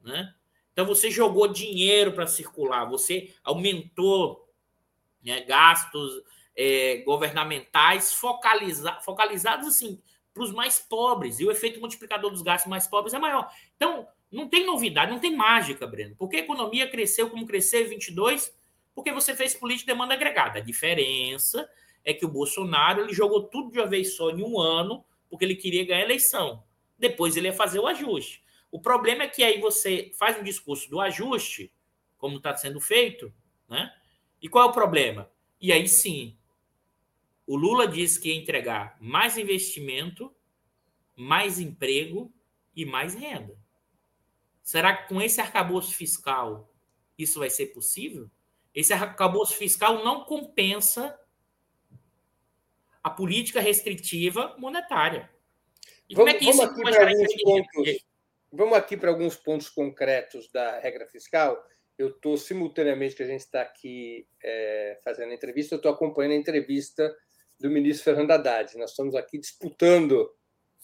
Né? Então você jogou dinheiro para circular, você aumentou né, gastos é, governamentais focaliza, focalizados assim para os mais pobres, e o efeito multiplicador dos gastos mais pobres é maior. Então, não tem novidade, não tem mágica, Breno. Porque a economia cresceu como cresceu em 22? Porque você fez política de demanda agregada. A diferença é que o Bolsonaro ele jogou tudo de uma vez só em um ano, porque ele queria ganhar a eleição. Depois ele ia fazer o ajuste. O problema é que aí você faz um discurso do ajuste, como está sendo feito, né? E qual é o problema? E aí sim, o Lula disse que ia entregar mais investimento, mais emprego e mais renda. Será que com esse arcabouço fiscal isso vai ser possível? Esse arcabouço fiscal não compensa a política restritiva monetária. E vamos, como é que isso vamos aqui alguns pontos, Vamos aqui para alguns pontos concretos da regra fiscal. Eu estou simultaneamente que a gente está aqui é, fazendo a entrevista, eu estou acompanhando a entrevista do ministro Fernando Haddad. Nós estamos aqui disputando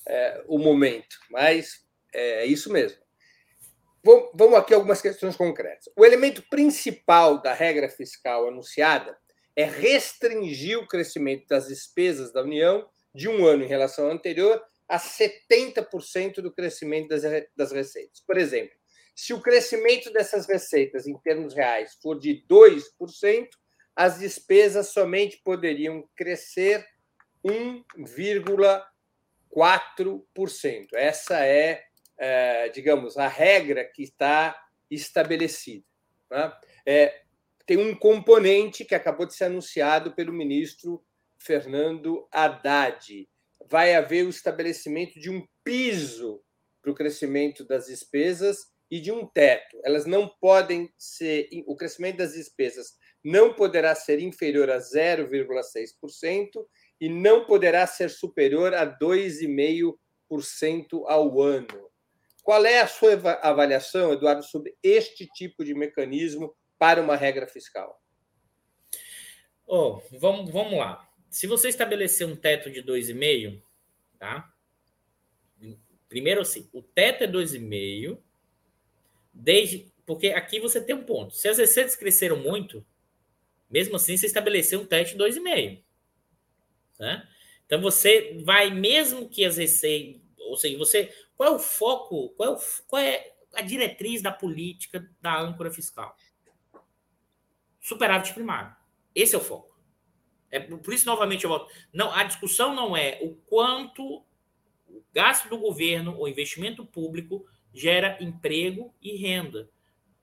é, o momento, mas é, é isso mesmo. Vamos aqui algumas questões concretas. O elemento principal da regra fiscal anunciada é restringir o crescimento das despesas da União de um ano em relação ao anterior a 70% do crescimento das, das receitas. Por exemplo, se o crescimento dessas receitas em termos reais for de 2%, as despesas somente poderiam crescer 1,4%. Essa é, é, digamos, a regra que está estabelecida. Né? É, tem um componente que acabou de ser anunciado pelo ministro Fernando Haddad. Vai haver o estabelecimento de um piso para o crescimento das despesas e de um teto. Elas não podem ser. O crescimento das despesas não poderá ser inferior a 0,6% e não poderá ser superior a 2,5%. ao ano. Qual é a sua avaliação, Eduardo, sobre este tipo de mecanismo para uma regra fiscal? Oh, vamos, vamos lá. Se você estabelecer um teto de 2,5, tá? Primeiro assim, o teto é 2,5, desde porque aqui você tem um ponto. Se as receitas cresceram muito, mesmo assim você estabeleceu um teto de 2,5. Né? Então você vai, mesmo que as receitas, ou seja, você. Qual é o foco? Qual é, o, qual é a diretriz da política da âncora fiscal? Superávit primário. Esse é o foco. É por isso, novamente, eu volto. Não, a discussão não é o quanto o gasto do governo, o investimento público, gera emprego e renda.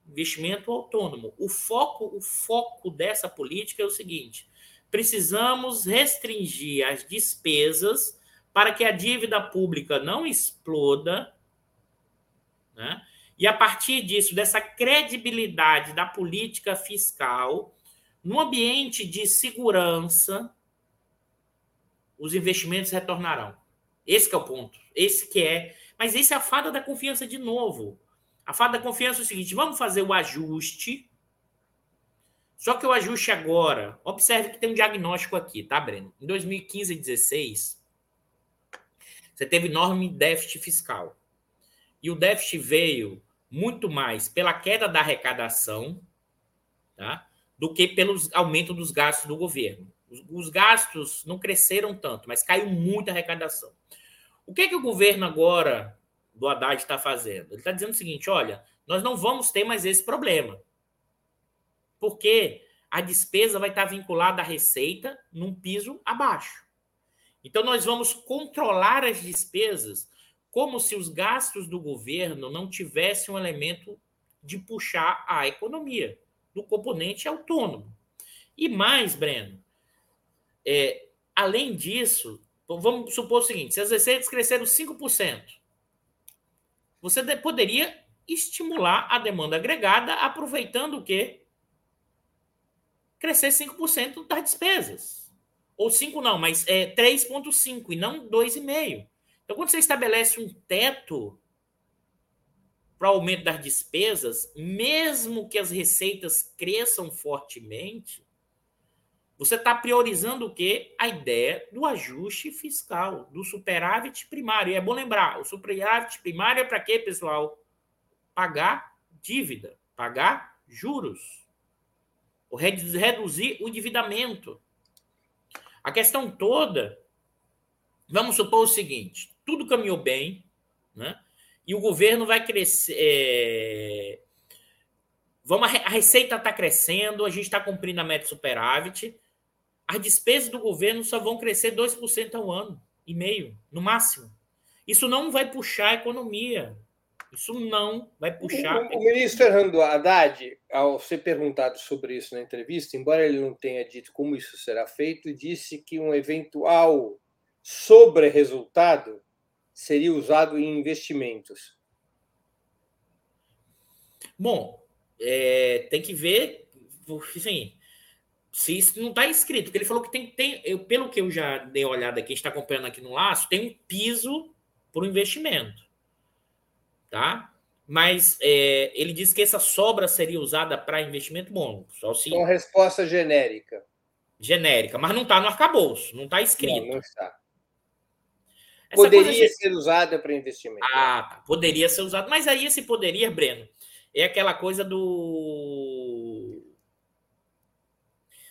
Investimento autônomo. O foco, o foco dessa política é o seguinte: precisamos restringir as despesas para que a dívida pública não exploda, né? E a partir disso, dessa credibilidade da política fiscal, no ambiente de segurança, os investimentos retornarão. Esse é o ponto. Esse que é. Mas esse é a fada da confiança de novo. A fada da confiança é o seguinte: vamos fazer o ajuste só que o ajuste agora, observe que tem um diagnóstico aqui, tá, Breno? Em 2015 e 2016, você teve enorme déficit fiscal. E o déficit veio muito mais pela queda da arrecadação, tá? Do que pelo aumento dos gastos do governo. Os, os gastos não cresceram tanto, mas caiu muito a arrecadação. O que, que o governo agora do Haddad está fazendo? Ele está dizendo o seguinte: olha, nós não vamos ter mais esse problema porque a despesa vai estar vinculada à receita num piso abaixo. Então, nós vamos controlar as despesas como se os gastos do governo não tivessem um elemento de puxar a economia, do componente autônomo. E mais, Breno, é, além disso, vamos supor o seguinte: se as receitas cresceram 5%, você poderia estimular a demanda agregada aproveitando o quê? crescer 5% das despesas. Ou 5 não, mas é 3,5 e não 2,5. Então, quando você estabelece um teto para o aumento das despesas, mesmo que as receitas cresçam fortemente, você está priorizando o quê? A ideia do ajuste fiscal, do superávit primário. E é bom lembrar, o superávit primário é para quê, pessoal? Pagar dívida, pagar juros reduzir o endividamento. A questão toda, vamos supor o seguinte: tudo caminhou bem, né? E o governo vai crescer. É... Vamos, a receita está crescendo, a gente está cumprindo a meta superávit. As despesas do governo só vão crescer 2% ao ano e meio, no máximo. Isso não vai puxar a economia. Isso não vai puxar. O, o, ministro Fernando Haddad, ao ser perguntado sobre isso na entrevista, embora ele não tenha dito como isso será feito, disse que um eventual sobre-resultado seria usado em investimentos. Bom, é, tem que ver, assim, se isso não está escrito, porque ele falou que tem, tem eu, pelo que eu já dei uma olhada aqui, a gente está acompanhando aqui no laço, tem um piso para o investimento tá? Mas é, ele disse que essa sobra seria usada para investimento bom. Só se... Com resposta genérica. Genérica, mas não está no arcabouço, não está escrito. Não, não está. Essa poderia de... ser usada para investimento. Ah, tá. poderia ser usada. Mas aí esse poderia, Breno, é aquela coisa do.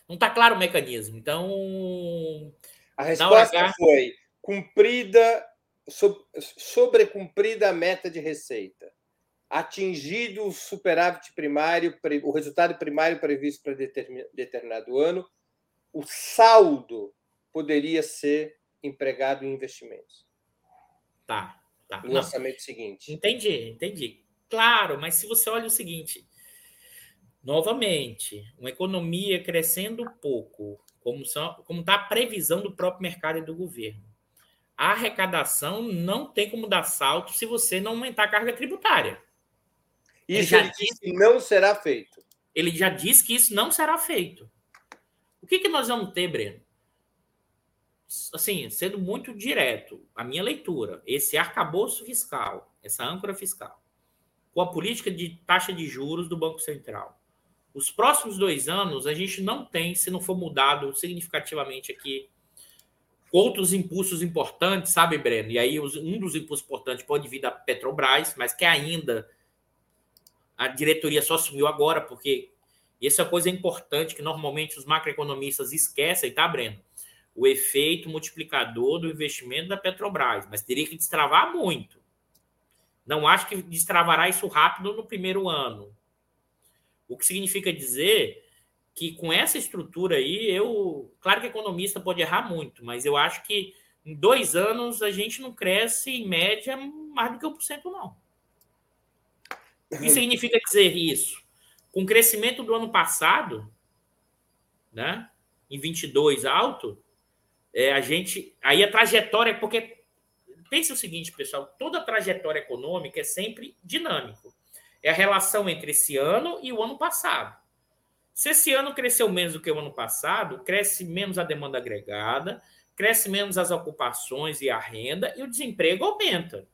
Não está claro o mecanismo. Então. A resposta foi cumprida sobrecumprida a meta de receita, atingido o superávit primário, o resultado primário previsto para determinado ano, o saldo poderia ser empregado em investimentos. Tá, tá. No orçamento seguinte. Entendi, entendi. Claro, mas se você olha o seguinte, novamente, uma economia crescendo pouco, como está a previsão do próprio mercado e do governo a arrecadação não tem como dar salto se você não aumentar a carga tributária. Isso ele, ele disse que não será feito. Ele já disse que isso não será feito. O que, que nós vamos ter, Breno? Assim, sendo muito direto, a minha leitura, esse arcabouço fiscal, essa âncora fiscal, com a política de taxa de juros do Banco Central, os próximos dois anos a gente não tem, se não for mudado significativamente aqui, outros impulsos importantes, sabe, Breno? E aí um dos impulsos importantes pode vir da Petrobras, mas que ainda a diretoria só assumiu agora, porque essa é coisa importante que normalmente os macroeconomistas esquecem, tá, Breno? O efeito multiplicador do investimento da Petrobras, mas teria que destravar muito. Não acho que destravará isso rápido no primeiro ano. O que significa dizer que com essa estrutura aí, eu. Claro que economista pode errar muito, mas eu acho que em dois anos a gente não cresce, em média, mais do que 1%, não. O que significa dizer isso? Com o crescimento do ano passado, né, em 22 alto, é, a gente. Aí a trajetória, porque pense o seguinte, pessoal: toda trajetória econômica é sempre dinâmico. É a relação entre esse ano e o ano passado. Se esse ano cresceu menos do que o ano passado, cresce menos a demanda agregada, cresce menos as ocupações e a renda, e o desemprego aumenta.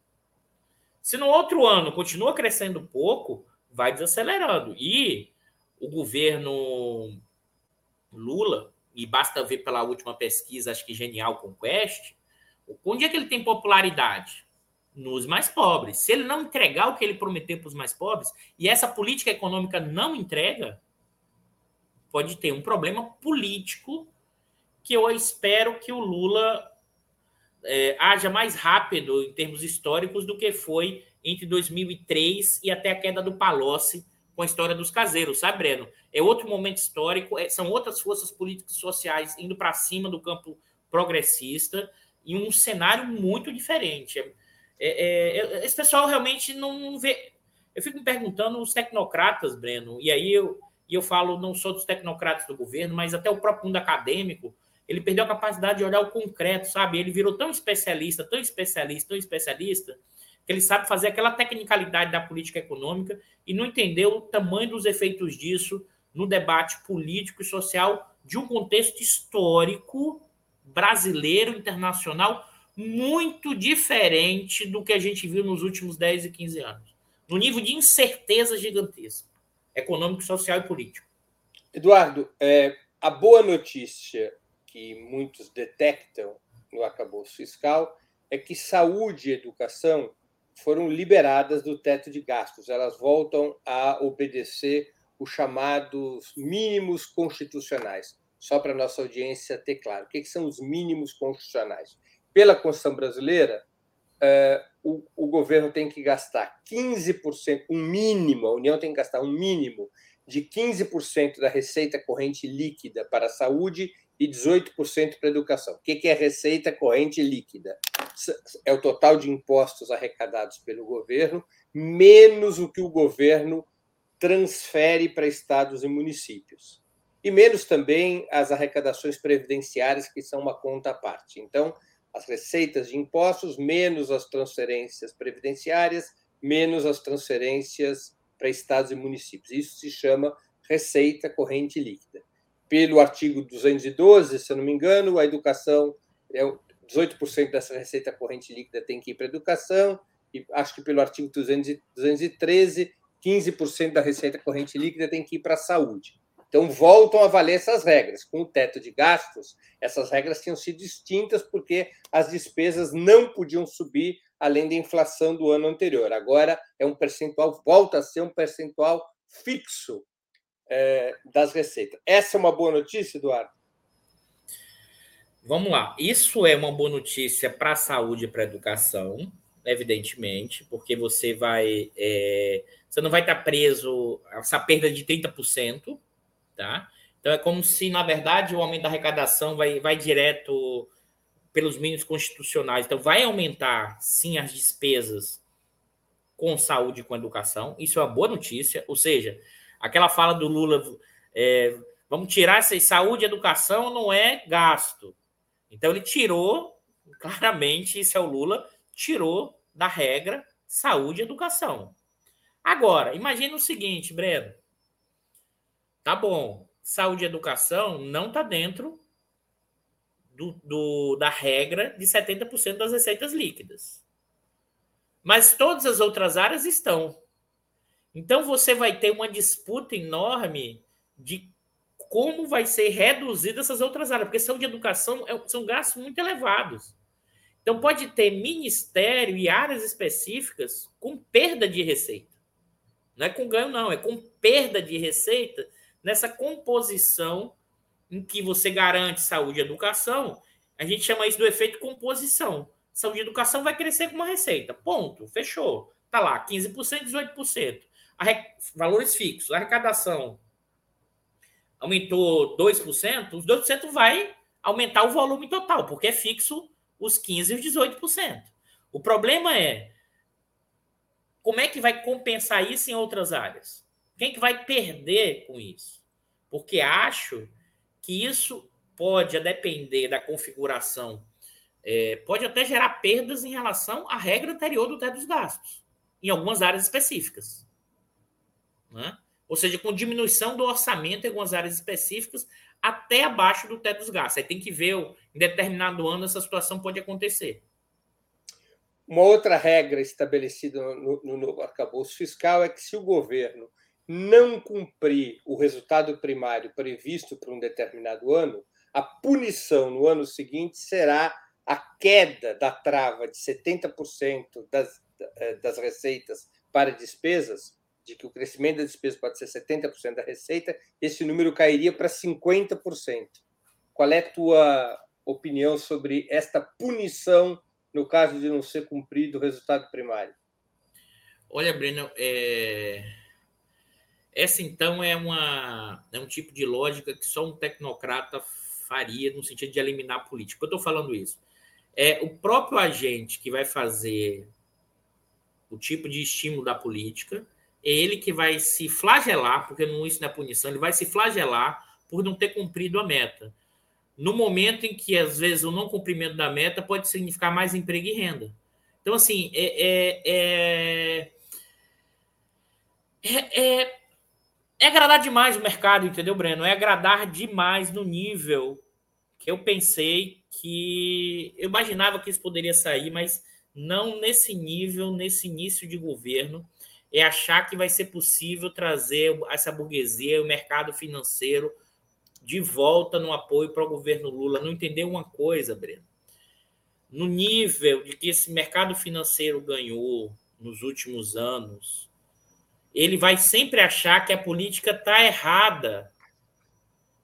Se no outro ano continua crescendo pouco, vai desacelerando. E o governo Lula, e basta ver pela última pesquisa, acho que genial com Quest, onde é que ele tem popularidade? Nos mais pobres. Se ele não entregar o que ele prometeu para os mais pobres, e essa política econômica não entrega, pode ter um problema político que eu espero que o Lula é, haja mais rápido em termos históricos do que foi entre 2003 e até a queda do Palocci com a história dos caseiros, sabe, Breno? É outro momento histórico, é, são outras forças políticas e sociais indo para cima do campo progressista e um cenário muito diferente. É, é, é esse pessoal realmente não vê. Eu fico me perguntando os tecnocratas, Breno, e aí eu, e eu falo não só dos tecnocratas do governo, mas até o próprio mundo acadêmico, ele perdeu a capacidade de olhar o concreto, sabe? Ele virou tão especialista, tão especialista, tão especialista, ele sabe fazer aquela tecnicalidade da política econômica e não entendeu o tamanho dos efeitos disso no debate político e social de um contexto histórico brasileiro, internacional, muito diferente do que a gente viu nos últimos 10 e 15 anos. No nível de incerteza gigantesca econômico, social e político. Eduardo, é, a boa notícia que muitos detectam no acabouço fiscal é que saúde e educação foram liberadas do teto de gastos. Elas voltam a obedecer os chamados mínimos constitucionais. Só para nossa audiência ter claro. O que são os mínimos constitucionais? Pela Constituição brasileira, é, o governo tem que gastar 15%, um mínimo, a União tem que gastar um mínimo de 15% da receita corrente líquida para a saúde e 18% para educação. O que é receita corrente líquida? É o total de impostos arrecadados pelo governo, menos o que o governo transfere para estados e municípios. E menos também as arrecadações previdenciárias, que são uma conta à parte. Então, as receitas de impostos, menos as transferências previdenciárias, menos as transferências para estados e municípios. Isso se chama receita corrente líquida. Pelo artigo 212, se eu não me engano, a educação é 18% dessa receita corrente líquida tem que ir para a educação, e acho que pelo artigo 213, 15% da receita corrente líquida tem que ir para a saúde. Então, voltam a valer essas regras. Com o teto de gastos, essas regras tinham sido extintas porque as despesas não podiam subir além da inflação do ano anterior. Agora é um percentual, volta a ser um percentual fixo é, das receitas. Essa é uma boa notícia, Eduardo? Vamos lá. Isso é uma boa notícia para a saúde e para a educação, evidentemente, porque você vai. É, você não vai estar preso a essa perda de 30%, Tá? Então é como se, na verdade, o aumento da arrecadação vai, vai direto pelos mínimos constitucionais. Então, vai aumentar, sim, as despesas com saúde e com educação. Isso é uma boa notícia. Ou seja, aquela fala do Lula, é, vamos tirar essa saúde e educação não é gasto. Então, ele tirou, claramente, isso é o Lula, tirou da regra saúde e educação. Agora, imagine o seguinte, Breno. Tá bom. Saúde e educação não está dentro do, do, da regra de 70% das receitas líquidas. Mas todas as outras áreas estão. Então você vai ter uma disputa enorme de como vai ser reduzida essas outras áreas, porque saúde e educação é são gastos muito elevados. Então pode ter ministério e áreas específicas com perda de receita. Não é com ganho, não, é com perda de receita nessa composição em que você garante saúde e educação. A gente chama isso do efeito composição. Saúde e educação vai crescer com uma receita. Ponto. Fechou. Tá lá, 15%, 18%. Valores fixos. A arrecadação aumentou 2%, os 2% vai aumentar o volume total, porque é fixo os 15% e os 18%. O problema é como é que vai compensar isso em outras áreas? Quem que vai perder com isso? Porque acho que isso pode, a depender da configuração, é, pode até gerar perdas em relação à regra anterior do teto dos gastos, em algumas áreas específicas. Né? Ou seja, com diminuição do orçamento em algumas áreas específicas até abaixo do teto dos gastos. Aí tem que ver, em determinado ano, essa situação pode acontecer. Uma outra regra estabelecida no, no novo arcabouço fiscal é que se o governo não cumprir o resultado primário previsto para um determinado ano, a punição no ano seguinte será a queda da trava de 70% das, eh, das receitas para despesas de que o crescimento da despesa pode ser 70% da receita, esse número cairia para 50%. Qual é a tua opinião sobre esta punição no caso de não ser cumprido o resultado primário? Olha, Breno, é... essa então é, uma, é um tipo de lógica que só um tecnocrata faria no sentido de eliminar a política. Eu estou falando isso. É o próprio agente que vai fazer o tipo de estímulo da política é ele que vai se flagelar, porque não isso não é punição, ele vai se flagelar por não ter cumprido a meta. No momento em que, às vezes, o não cumprimento da meta pode significar mais emprego e renda. Então, assim, é, é, é, é, é agradar demais o mercado, entendeu, Breno? É agradar demais no nível que eu pensei que eu imaginava que isso poderia sair, mas não nesse nível, nesse início de governo é achar que vai ser possível trazer essa burguesia o mercado financeiro de volta no apoio para o governo Lula. Não entender uma coisa, Breno. No nível de que esse mercado financeiro ganhou nos últimos anos, ele vai sempre achar que a política está errada.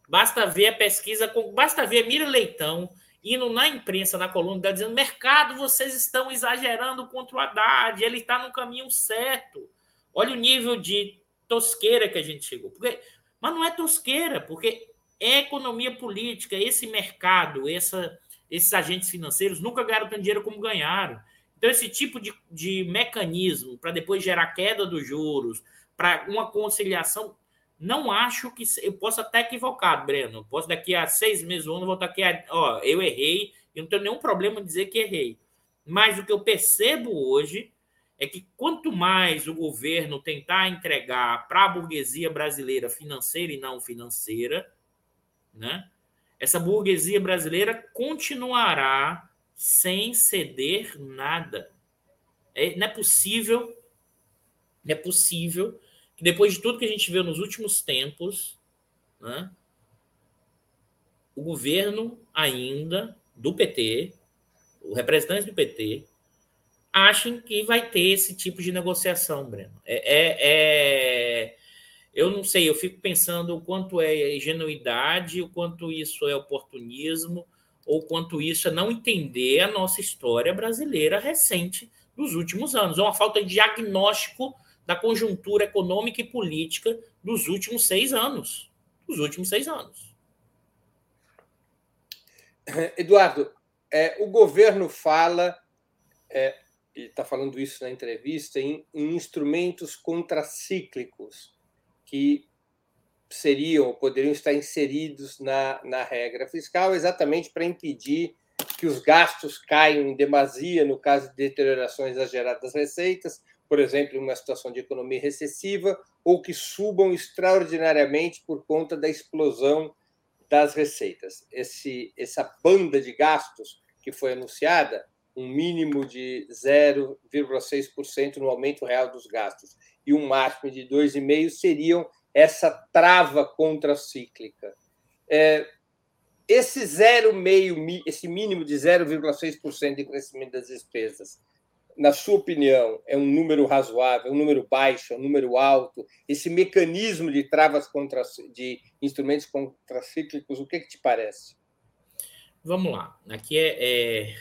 Basta ver a pesquisa, basta ver Mira Leitão indo na imprensa, na coluna, dizendo: mercado, vocês estão exagerando contra o Haddad, ele está no caminho certo. Olha o nível de tosqueira que a gente chegou. Porque, mas não é tosqueira, porque é economia política, esse mercado, essa, esses agentes financeiros nunca ganharam tanto dinheiro como ganharam. Então, esse tipo de, de mecanismo para depois gerar queda dos juros, para uma conciliação, não acho que. Eu posso até equivocado, Breno. Posso daqui a seis meses, um ano, voltar aqui. A, ó, eu errei, eu não tenho nenhum problema em dizer que errei. Mas o que eu percebo hoje é que quanto mais o governo tentar entregar para a burguesia brasileira financeira e não financeira, né, essa burguesia brasileira continuará sem ceder nada. É, não é possível, não é possível que depois de tudo que a gente viu nos últimos tempos, né, o governo ainda do PT, o representante do PT, achem que vai ter esse tipo de negociação, Breno. É, é, é, eu não sei, eu fico pensando o quanto é ingenuidade, o quanto isso é oportunismo, ou quanto isso é não entender a nossa história brasileira recente dos últimos anos. É uma falta de diagnóstico da conjuntura econômica e política dos últimos seis anos. Dos últimos seis anos. Eduardo, é, o governo fala é, ele está falando isso na entrevista, em, em instrumentos contracíclicos que seriam ou poderiam estar inseridos na, na regra fiscal exatamente para impedir que os gastos caiam em demasia no caso de deteriorações exageradas das receitas, por exemplo, em uma situação de economia recessiva, ou que subam extraordinariamente por conta da explosão das receitas. Esse, essa banda de gastos que foi anunciada, um mínimo de 0,6% no aumento real dos gastos e um máximo de 2,5% seriam essa trava contracíclica. É, esse 0,5%, esse mínimo de 0,6% de crescimento das despesas, na sua opinião, é um número razoável, um número baixo, um número alto? Esse mecanismo de travas contra, de instrumentos contracíclicos, o que, que te parece? Vamos lá. Aqui é, é,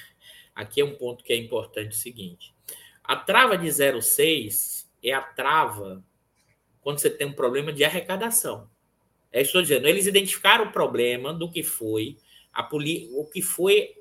aqui é um ponto que é importante o seguinte. A trava de 0,6 é a trava quando você tem um problema de arrecadação. É isso que estou dizendo. Eles identificaram o problema do que foi a poli o que foi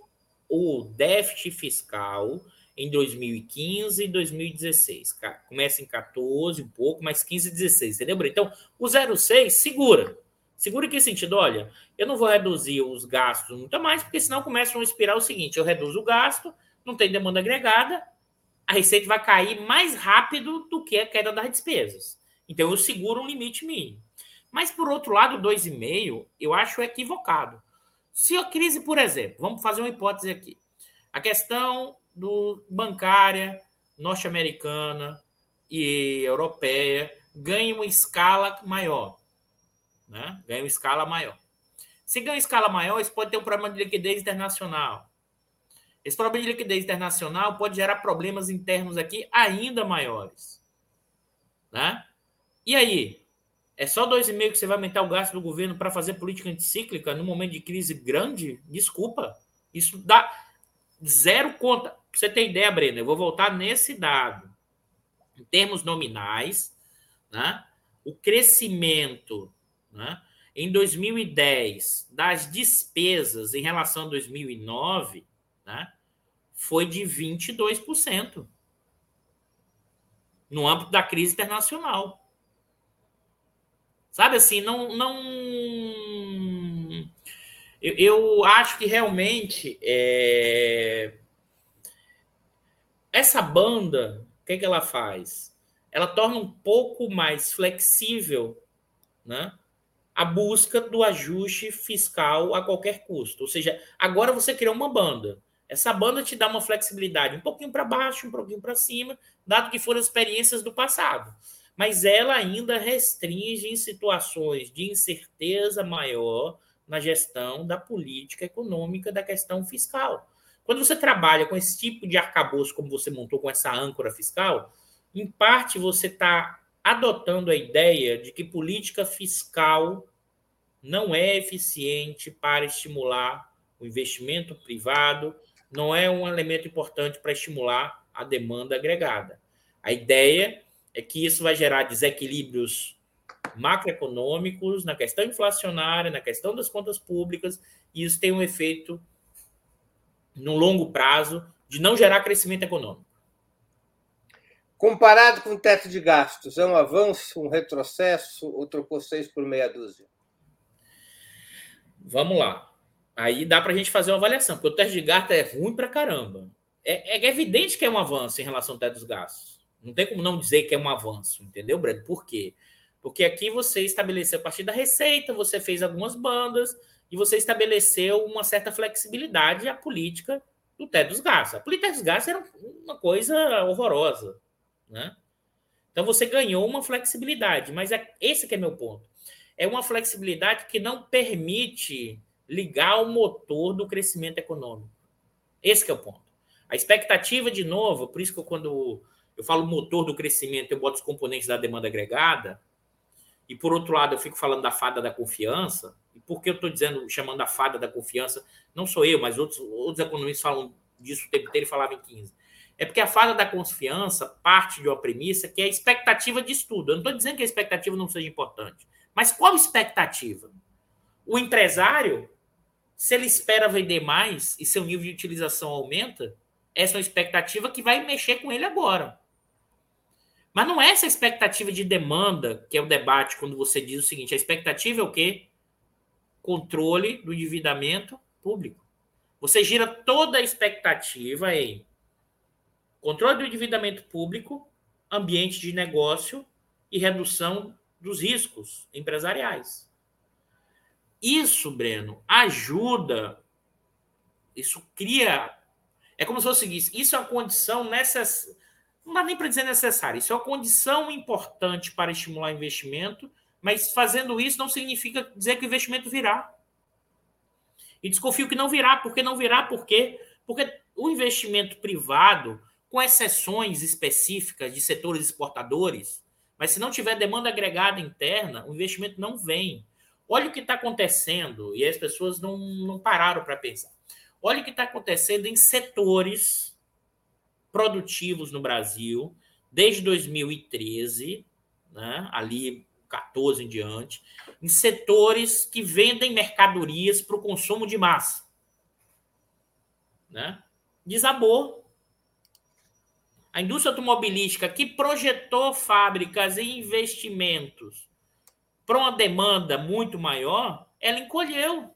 o déficit fiscal em 2015 e 2016. Começa em 14, um pouco, mas 15 e 16, entendeu? Então, o 06 segura. Segura que sentido? Olha, eu não vou reduzir os gastos muito mais, porque senão começa uma espiral o seguinte: eu reduzo o gasto, não tem demanda agregada, a receita vai cair mais rápido do que a queda das despesas. Então, eu seguro um limite mínimo. Mas, por outro lado, 2,5 eu acho equivocado. Se a crise, por exemplo, vamos fazer uma hipótese aqui. A questão do bancária norte-americana e europeia ganha uma escala maior. Né? Uma escala maior. Se ganha escala maior, isso pode ter um problema de liquidez internacional. Esse problema de liquidez internacional pode gerar problemas internos aqui ainda maiores. Né? E aí? É só 2,5 que você vai aumentar o gasto do governo para fazer política anticíclica no momento de crise grande? Desculpa. Isso dá zero conta. Pra você ter ideia, Breno, eu vou voltar nesse dado. Em termos nominais, né, o crescimento né, em 2010 das despesas em relação a 2009 né, foi de 22%. No âmbito da crise internacional. Sabe assim, não. não eu, eu acho que realmente é, essa banda, o que, é que ela faz? Ela torna um pouco mais flexível né, a busca do ajuste fiscal a qualquer custo. Ou seja, agora você criou uma banda. Essa banda te dá uma flexibilidade um pouquinho para baixo, um pouquinho para cima, dado que foram experiências do passado. Mas ela ainda restringe em situações de incerteza maior na gestão da política econômica da questão fiscal. Quando você trabalha com esse tipo de arcabouço, como você montou com essa âncora fiscal, em parte você está adotando a ideia de que política fiscal não é eficiente para estimular o investimento privado, não é um elemento importante para estimular a demanda agregada. A ideia é que isso vai gerar desequilíbrios macroeconômicos, na questão inflacionária, na questão das contas públicas, e isso tem um efeito no longo prazo de não gerar crescimento econômico. Comparado com o teto de gastos, é um avanço, um retrocesso ou trocou seis por meia dúzia? Vamos lá. Aí dá para a gente fazer uma avaliação, porque o teto de gastos é ruim para caramba. É, é, evidente que é um avanço em relação ao teto dos gastos. Não tem como não dizer que é um avanço, entendeu, Breno? Por quê? Porque aqui você estabeleceu a partir da receita, você fez algumas bandas e você estabeleceu uma certa flexibilidade à política do teto dos gastos. A política dos gastos era uma coisa horrorosa, né? Então você ganhou uma flexibilidade, mas é esse que é meu ponto. É uma flexibilidade que não permite ligar o motor do crescimento econômico. Esse é o ponto. A expectativa, de novo, por isso que eu, quando eu falo motor do crescimento, eu boto os componentes da demanda agregada, e por outro lado, eu fico falando da fada da confiança. E por que eu estou dizendo, chamando a fada da confiança? Não sou eu, mas outros, outros economistas falam disso o tempo inteiro e falavam em 15. É porque a fada da confiança parte de uma premissa que é a expectativa de estudo. Eu não estou dizendo que a expectativa não seja importante. Mas qual expectativa? O empresário, se ele espera vender mais e seu nível de utilização aumenta, essa é uma expectativa que vai mexer com ele agora. Mas não é essa expectativa de demanda que é o debate quando você diz o seguinte: a expectativa é o quê? Controle do endividamento público. Você gira toda a expectativa em controle do endividamento público, ambiente de negócio e redução dos riscos empresariais. isso, Breno, ajuda, isso cria. É como se fosse o seguinte: isso é uma condição necessária. Não dá nem para dizer necessária, isso é uma condição importante para estimular investimento, mas fazendo isso não significa dizer que o investimento virá. E desconfio que não virá. Por que não virá? Por quê? Porque o investimento privado, com exceções específicas de setores exportadores, mas se não tiver demanda agregada interna, o investimento não vem. Olha o que está acontecendo, e as pessoas não, não pararam para pensar. Olha o que está acontecendo em setores produtivos no Brasil, desde 2013, né, ali 14 em diante, em setores que vendem mercadorias para o consumo de massa. Né? Desabou. A indústria automobilística que projetou fábricas e investimentos para uma demanda muito maior, ela encolheu.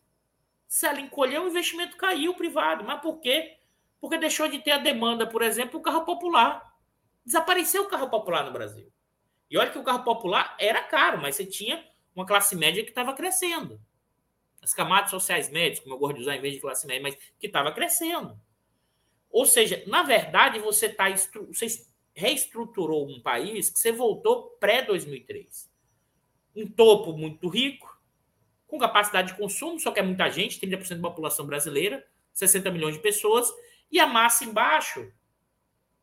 Se ela encolheu, o investimento caiu privado. Mas por quê? Porque deixou de ter a demanda, por exemplo, o carro popular. Desapareceu o carro popular no Brasil. E olha que o carro popular era caro, mas você tinha uma classe média que estava crescendo. As camadas sociais médias, como eu gosto de usar em vez de classe média, mas que estava crescendo. Ou seja, na verdade, você, tá, você reestruturou um país que você voltou pré-2003 um topo muito rico, com capacidade de consumo, só que é muita gente, 30% da população brasileira, 60 milhões de pessoas, e a massa embaixo,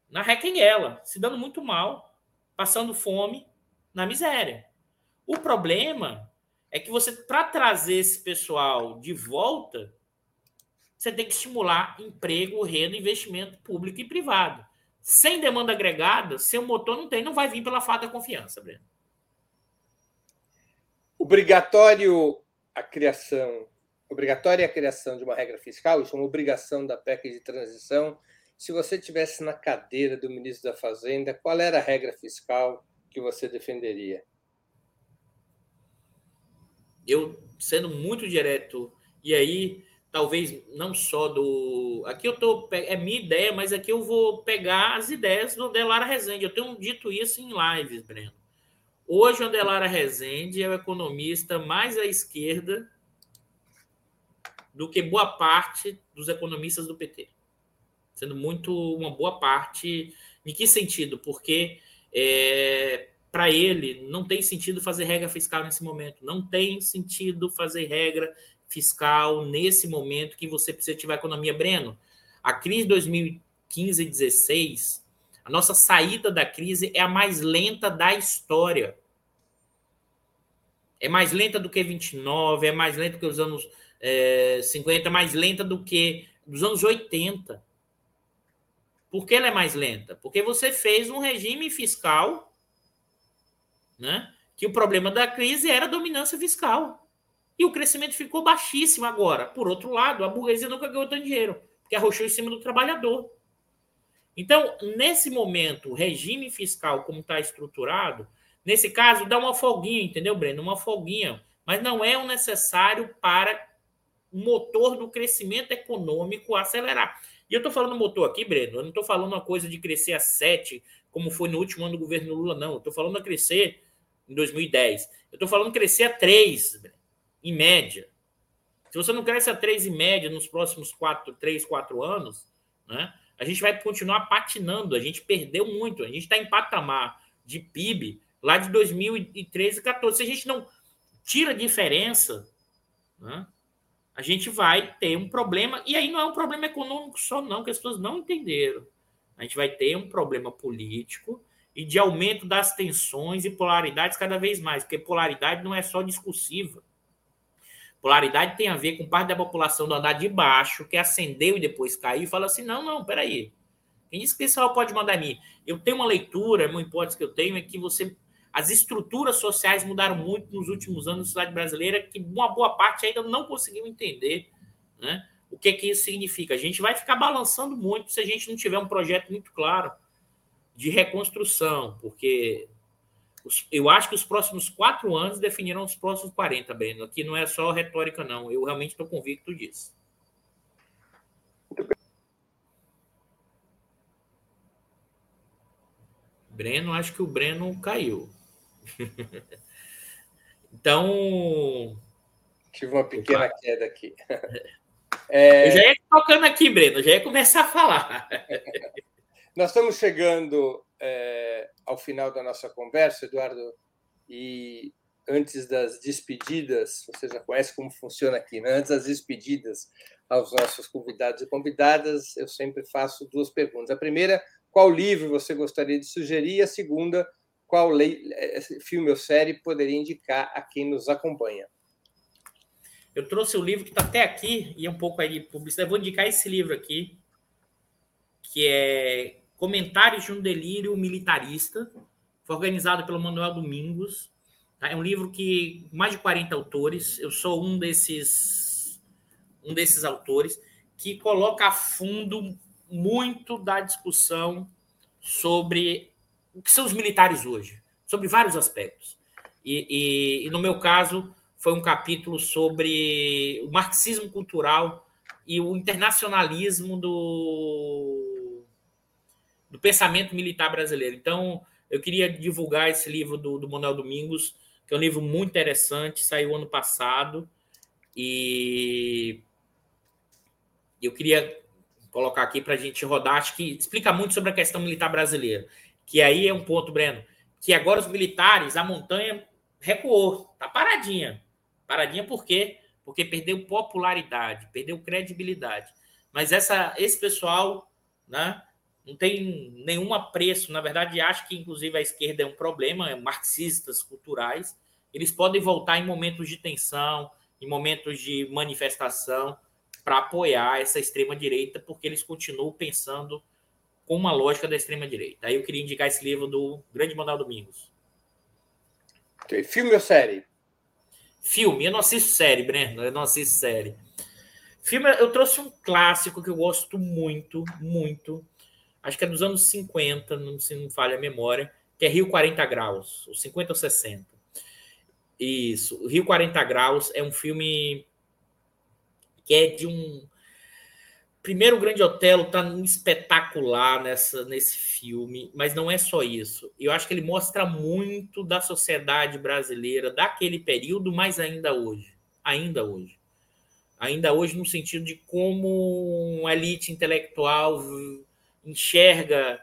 na requenguela, se dando muito mal, passando fome, na miséria. O problema é que você, para trazer esse pessoal de volta, você tem que estimular emprego, renda, investimento público e privado. Sem demanda agregada, seu motor não tem, não vai vir pela falta da confiança, Breno obrigatório a criação, obrigatória a criação de uma regra fiscal, isso é uma obrigação da PEC de transição. Se você tivesse na cadeira do ministro da Fazenda, qual era a regra fiscal que você defenderia? Eu sendo muito direto e aí talvez não só do aqui eu tô é minha ideia, mas aqui eu vou pegar as ideias do Delara Rezende. Eu tenho dito isso em lives, Breno. Hoje, o Andelara Rezende é o economista mais à esquerda do que boa parte dos economistas do PT. Sendo muito uma boa parte. Em que sentido? Porque é, para ele não tem sentido fazer regra fiscal nesse momento. Não tem sentido fazer regra fiscal nesse momento que você precisa ativar a economia. Breno, a crise de 2015 e 2016 a nossa saída da crise é a mais lenta da história. É mais lenta do que 29, é mais lenta do que os anos é, 50, é mais lenta do que dos anos 80. Por que ela é mais lenta? Porque você fez um regime fiscal, né? Que o problema da crise era a dominância fiscal. E o crescimento ficou baixíssimo agora. Por outro lado, a burguesia nunca ganhou tanto dinheiro, porque arrochou em cima do trabalhador. Então, nesse momento, o regime fiscal, como está estruturado, nesse caso, dá uma folguinha, entendeu, Breno? Uma folguinha. Mas não é o necessário para o motor do crescimento econômico acelerar. E eu estou falando motor aqui, Breno, eu não estou falando uma coisa de crescer a 7, como foi no último ano do governo Lula, não. Eu estou falando a crescer em 2010. Eu estou falando crescer a 3, Breno, em média. Se você não cresce a 3 em média nos próximos 4, 3, 4 anos, né? a gente vai continuar patinando. A gente perdeu muito. A gente está em patamar de PIB lá de 2013 e 2014. Se a gente não tira a diferença, né, a gente vai ter um problema. E aí não é um problema econômico só, não, que as pessoas não entenderam. A gente vai ter um problema político e de aumento das tensões e polaridades cada vez mais, porque polaridade não é só discursiva. Polaridade tem a ver com parte da população do andar de baixo, que acendeu e depois caiu e fala assim: não, não, peraí. Quem disse que pessoal pode mandar mim? Eu tenho uma leitura, uma hipótese que eu tenho é que você. As estruturas sociais mudaram muito nos últimos anos na sociedade brasileira, que uma boa parte ainda não conseguiu entender né, o que, que isso significa. A gente vai ficar balançando muito se a gente não tiver um projeto muito claro de reconstrução, porque eu acho que os próximos quatro anos definirão os próximos 40, Breno. Aqui não é só retórica, não. Eu realmente estou convicto disso. Breno, acho que o Breno caiu. então, Tive uma pequena Opa. queda aqui. É... Eu já ia tocando aqui, Breno, já ia começar a falar. Nós estamos chegando é, ao final da nossa conversa, Eduardo, e antes das despedidas, você já conhece como funciona aqui, né? antes das despedidas aos nossos convidados e convidadas, eu sempre faço duas perguntas. A primeira, qual livro você gostaria de sugerir? A segunda, qual é, filme ou série poderia indicar a quem nos acompanha? Eu trouxe o livro que está até aqui, e é um pouco aí de publicidade. Eu vou indicar esse livro aqui, que é Comentários de um Delírio Militarista, foi organizado pelo Manuel Domingos. Tá? É um livro que mais de 40 autores, eu sou um desses, um desses autores, que coloca a fundo muito da discussão sobre o que são os militares hoje, sobre vários aspectos. E, e, e no meu caso, foi um capítulo sobre o marxismo cultural e o internacionalismo do, do pensamento militar brasileiro. Então, eu queria divulgar esse livro do, do Manuel Domingos, que é um livro muito interessante, saiu ano passado, e eu queria colocar aqui para a gente rodar, acho que explica muito sobre a questão militar brasileira, que aí é um ponto, Breno, que agora os militares, a montanha recuou, tá paradinha. Paradinha por quê? Porque perdeu popularidade, perdeu credibilidade. Mas essa, esse pessoal né, não tem nenhum apreço. Na verdade, acho que, inclusive, a esquerda é um problema, é marxistas culturais. Eles podem voltar em momentos de tensão, em momentos de manifestação, para apoiar essa extrema-direita, porque eles continuam pensando com uma lógica da extrema-direita. Aí eu queria indicar esse livro do Grande Manuel Domingos. Filme ou série? Filme, eu não assisto série, Breno, eu não assisto série. Filme, eu trouxe um clássico que eu gosto muito, muito. Acho que é dos anos 50, não, se não falha a memória, que é Rio 40 Graus, ou 50 ou 60. Isso, Rio 40 Graus é um filme que é de um Primeiro, o Grande Otelo está espetacular nessa, nesse filme, mas não é só isso. Eu acho que ele mostra muito da sociedade brasileira daquele período, mas ainda hoje. Ainda hoje. Ainda hoje, no sentido de como uma elite intelectual enxerga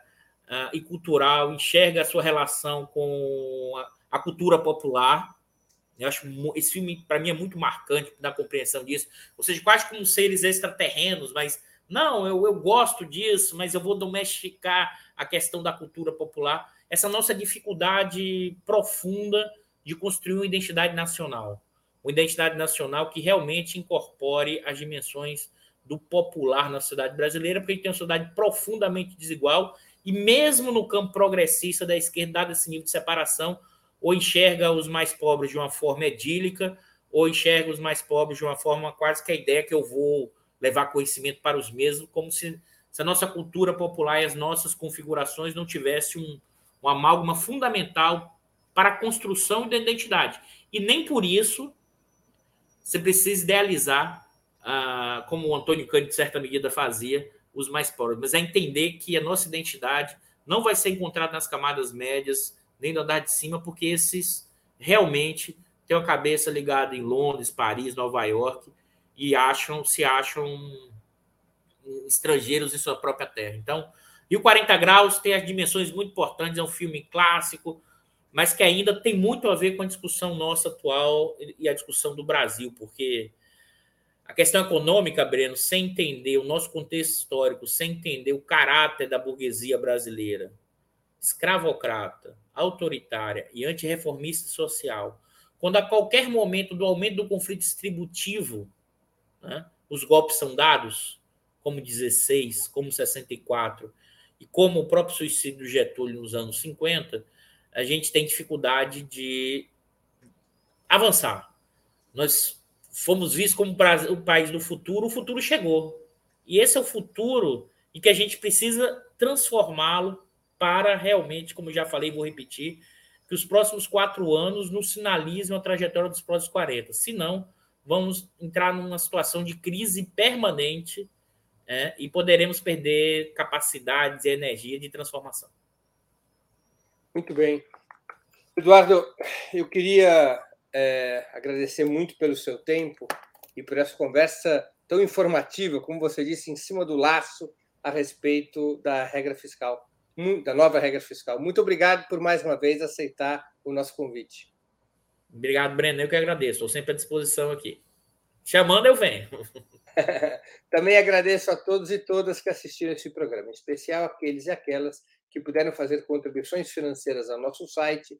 uh, e cultural, enxerga a sua relação com a, a cultura popular. Eu acho esse filme, para mim, é muito marcante da compreensão disso. Ou seja, quase como seres extraterrenos, mas não, eu, eu gosto disso, mas eu vou domesticar a questão da cultura popular. Essa nossa dificuldade profunda de construir uma identidade nacional. Uma identidade nacional que realmente incorpore as dimensões do popular na sociedade brasileira, porque a gente tem uma sociedade profundamente desigual e mesmo no campo progressista da esquerda, dado esse nível de separação, ou enxerga os mais pobres de uma forma edílica, ou enxerga os mais pobres de uma forma quase que a ideia que eu vou levar conhecimento para os mesmos, como se, se a nossa cultura popular e as nossas configurações não tivessem um, um amálgama fundamental para a construção da identidade. E nem por isso você precisa idealizar, como o Antônio Cândido, de certa medida, fazia, os mais pobres, mas é entender que a nossa identidade não vai ser encontrada nas camadas médias, nem no andar de cima, porque esses realmente têm a cabeça ligada em Londres, Paris, Nova York, e acham, se acham estrangeiros em sua própria terra. Então, e o 40 Graus tem as dimensões muito importantes, é um filme clássico, mas que ainda tem muito a ver com a discussão nossa atual e a discussão do Brasil, porque a questão econômica, Breno, sem entender o nosso contexto histórico, sem entender o caráter da burguesia brasileira, escravocrata, autoritária e antirreformista social, quando a qualquer momento do aumento do conflito distributivo né? Os golpes são dados, como 16, como 64, e como o próprio suicídio do Getúlio nos anos 50, a gente tem dificuldade de avançar. Nós fomos vistos como o país do futuro, o futuro chegou. E esse é o futuro e que a gente precisa transformá-lo para realmente, como já falei, vou repetir, que os próximos quatro anos nos sinalizem a trajetória dos próximos 40. Senão, vamos entrar numa situação de crise permanente é, e poderemos perder capacidades e energia de transformação. Muito bem. Eduardo, eu queria é, agradecer muito pelo seu tempo e por essa conversa tão informativa, como você disse, em cima do laço a respeito da regra fiscal, da nova regra fiscal. Muito obrigado por mais uma vez aceitar o nosso convite. Obrigado, Breno. Eu que agradeço. Estou sempre à disposição aqui. Chamando, eu venho. Também agradeço a todos e todas que assistiram esse programa, em especial aqueles e aquelas que puderam fazer contribuições financeiras ao nosso site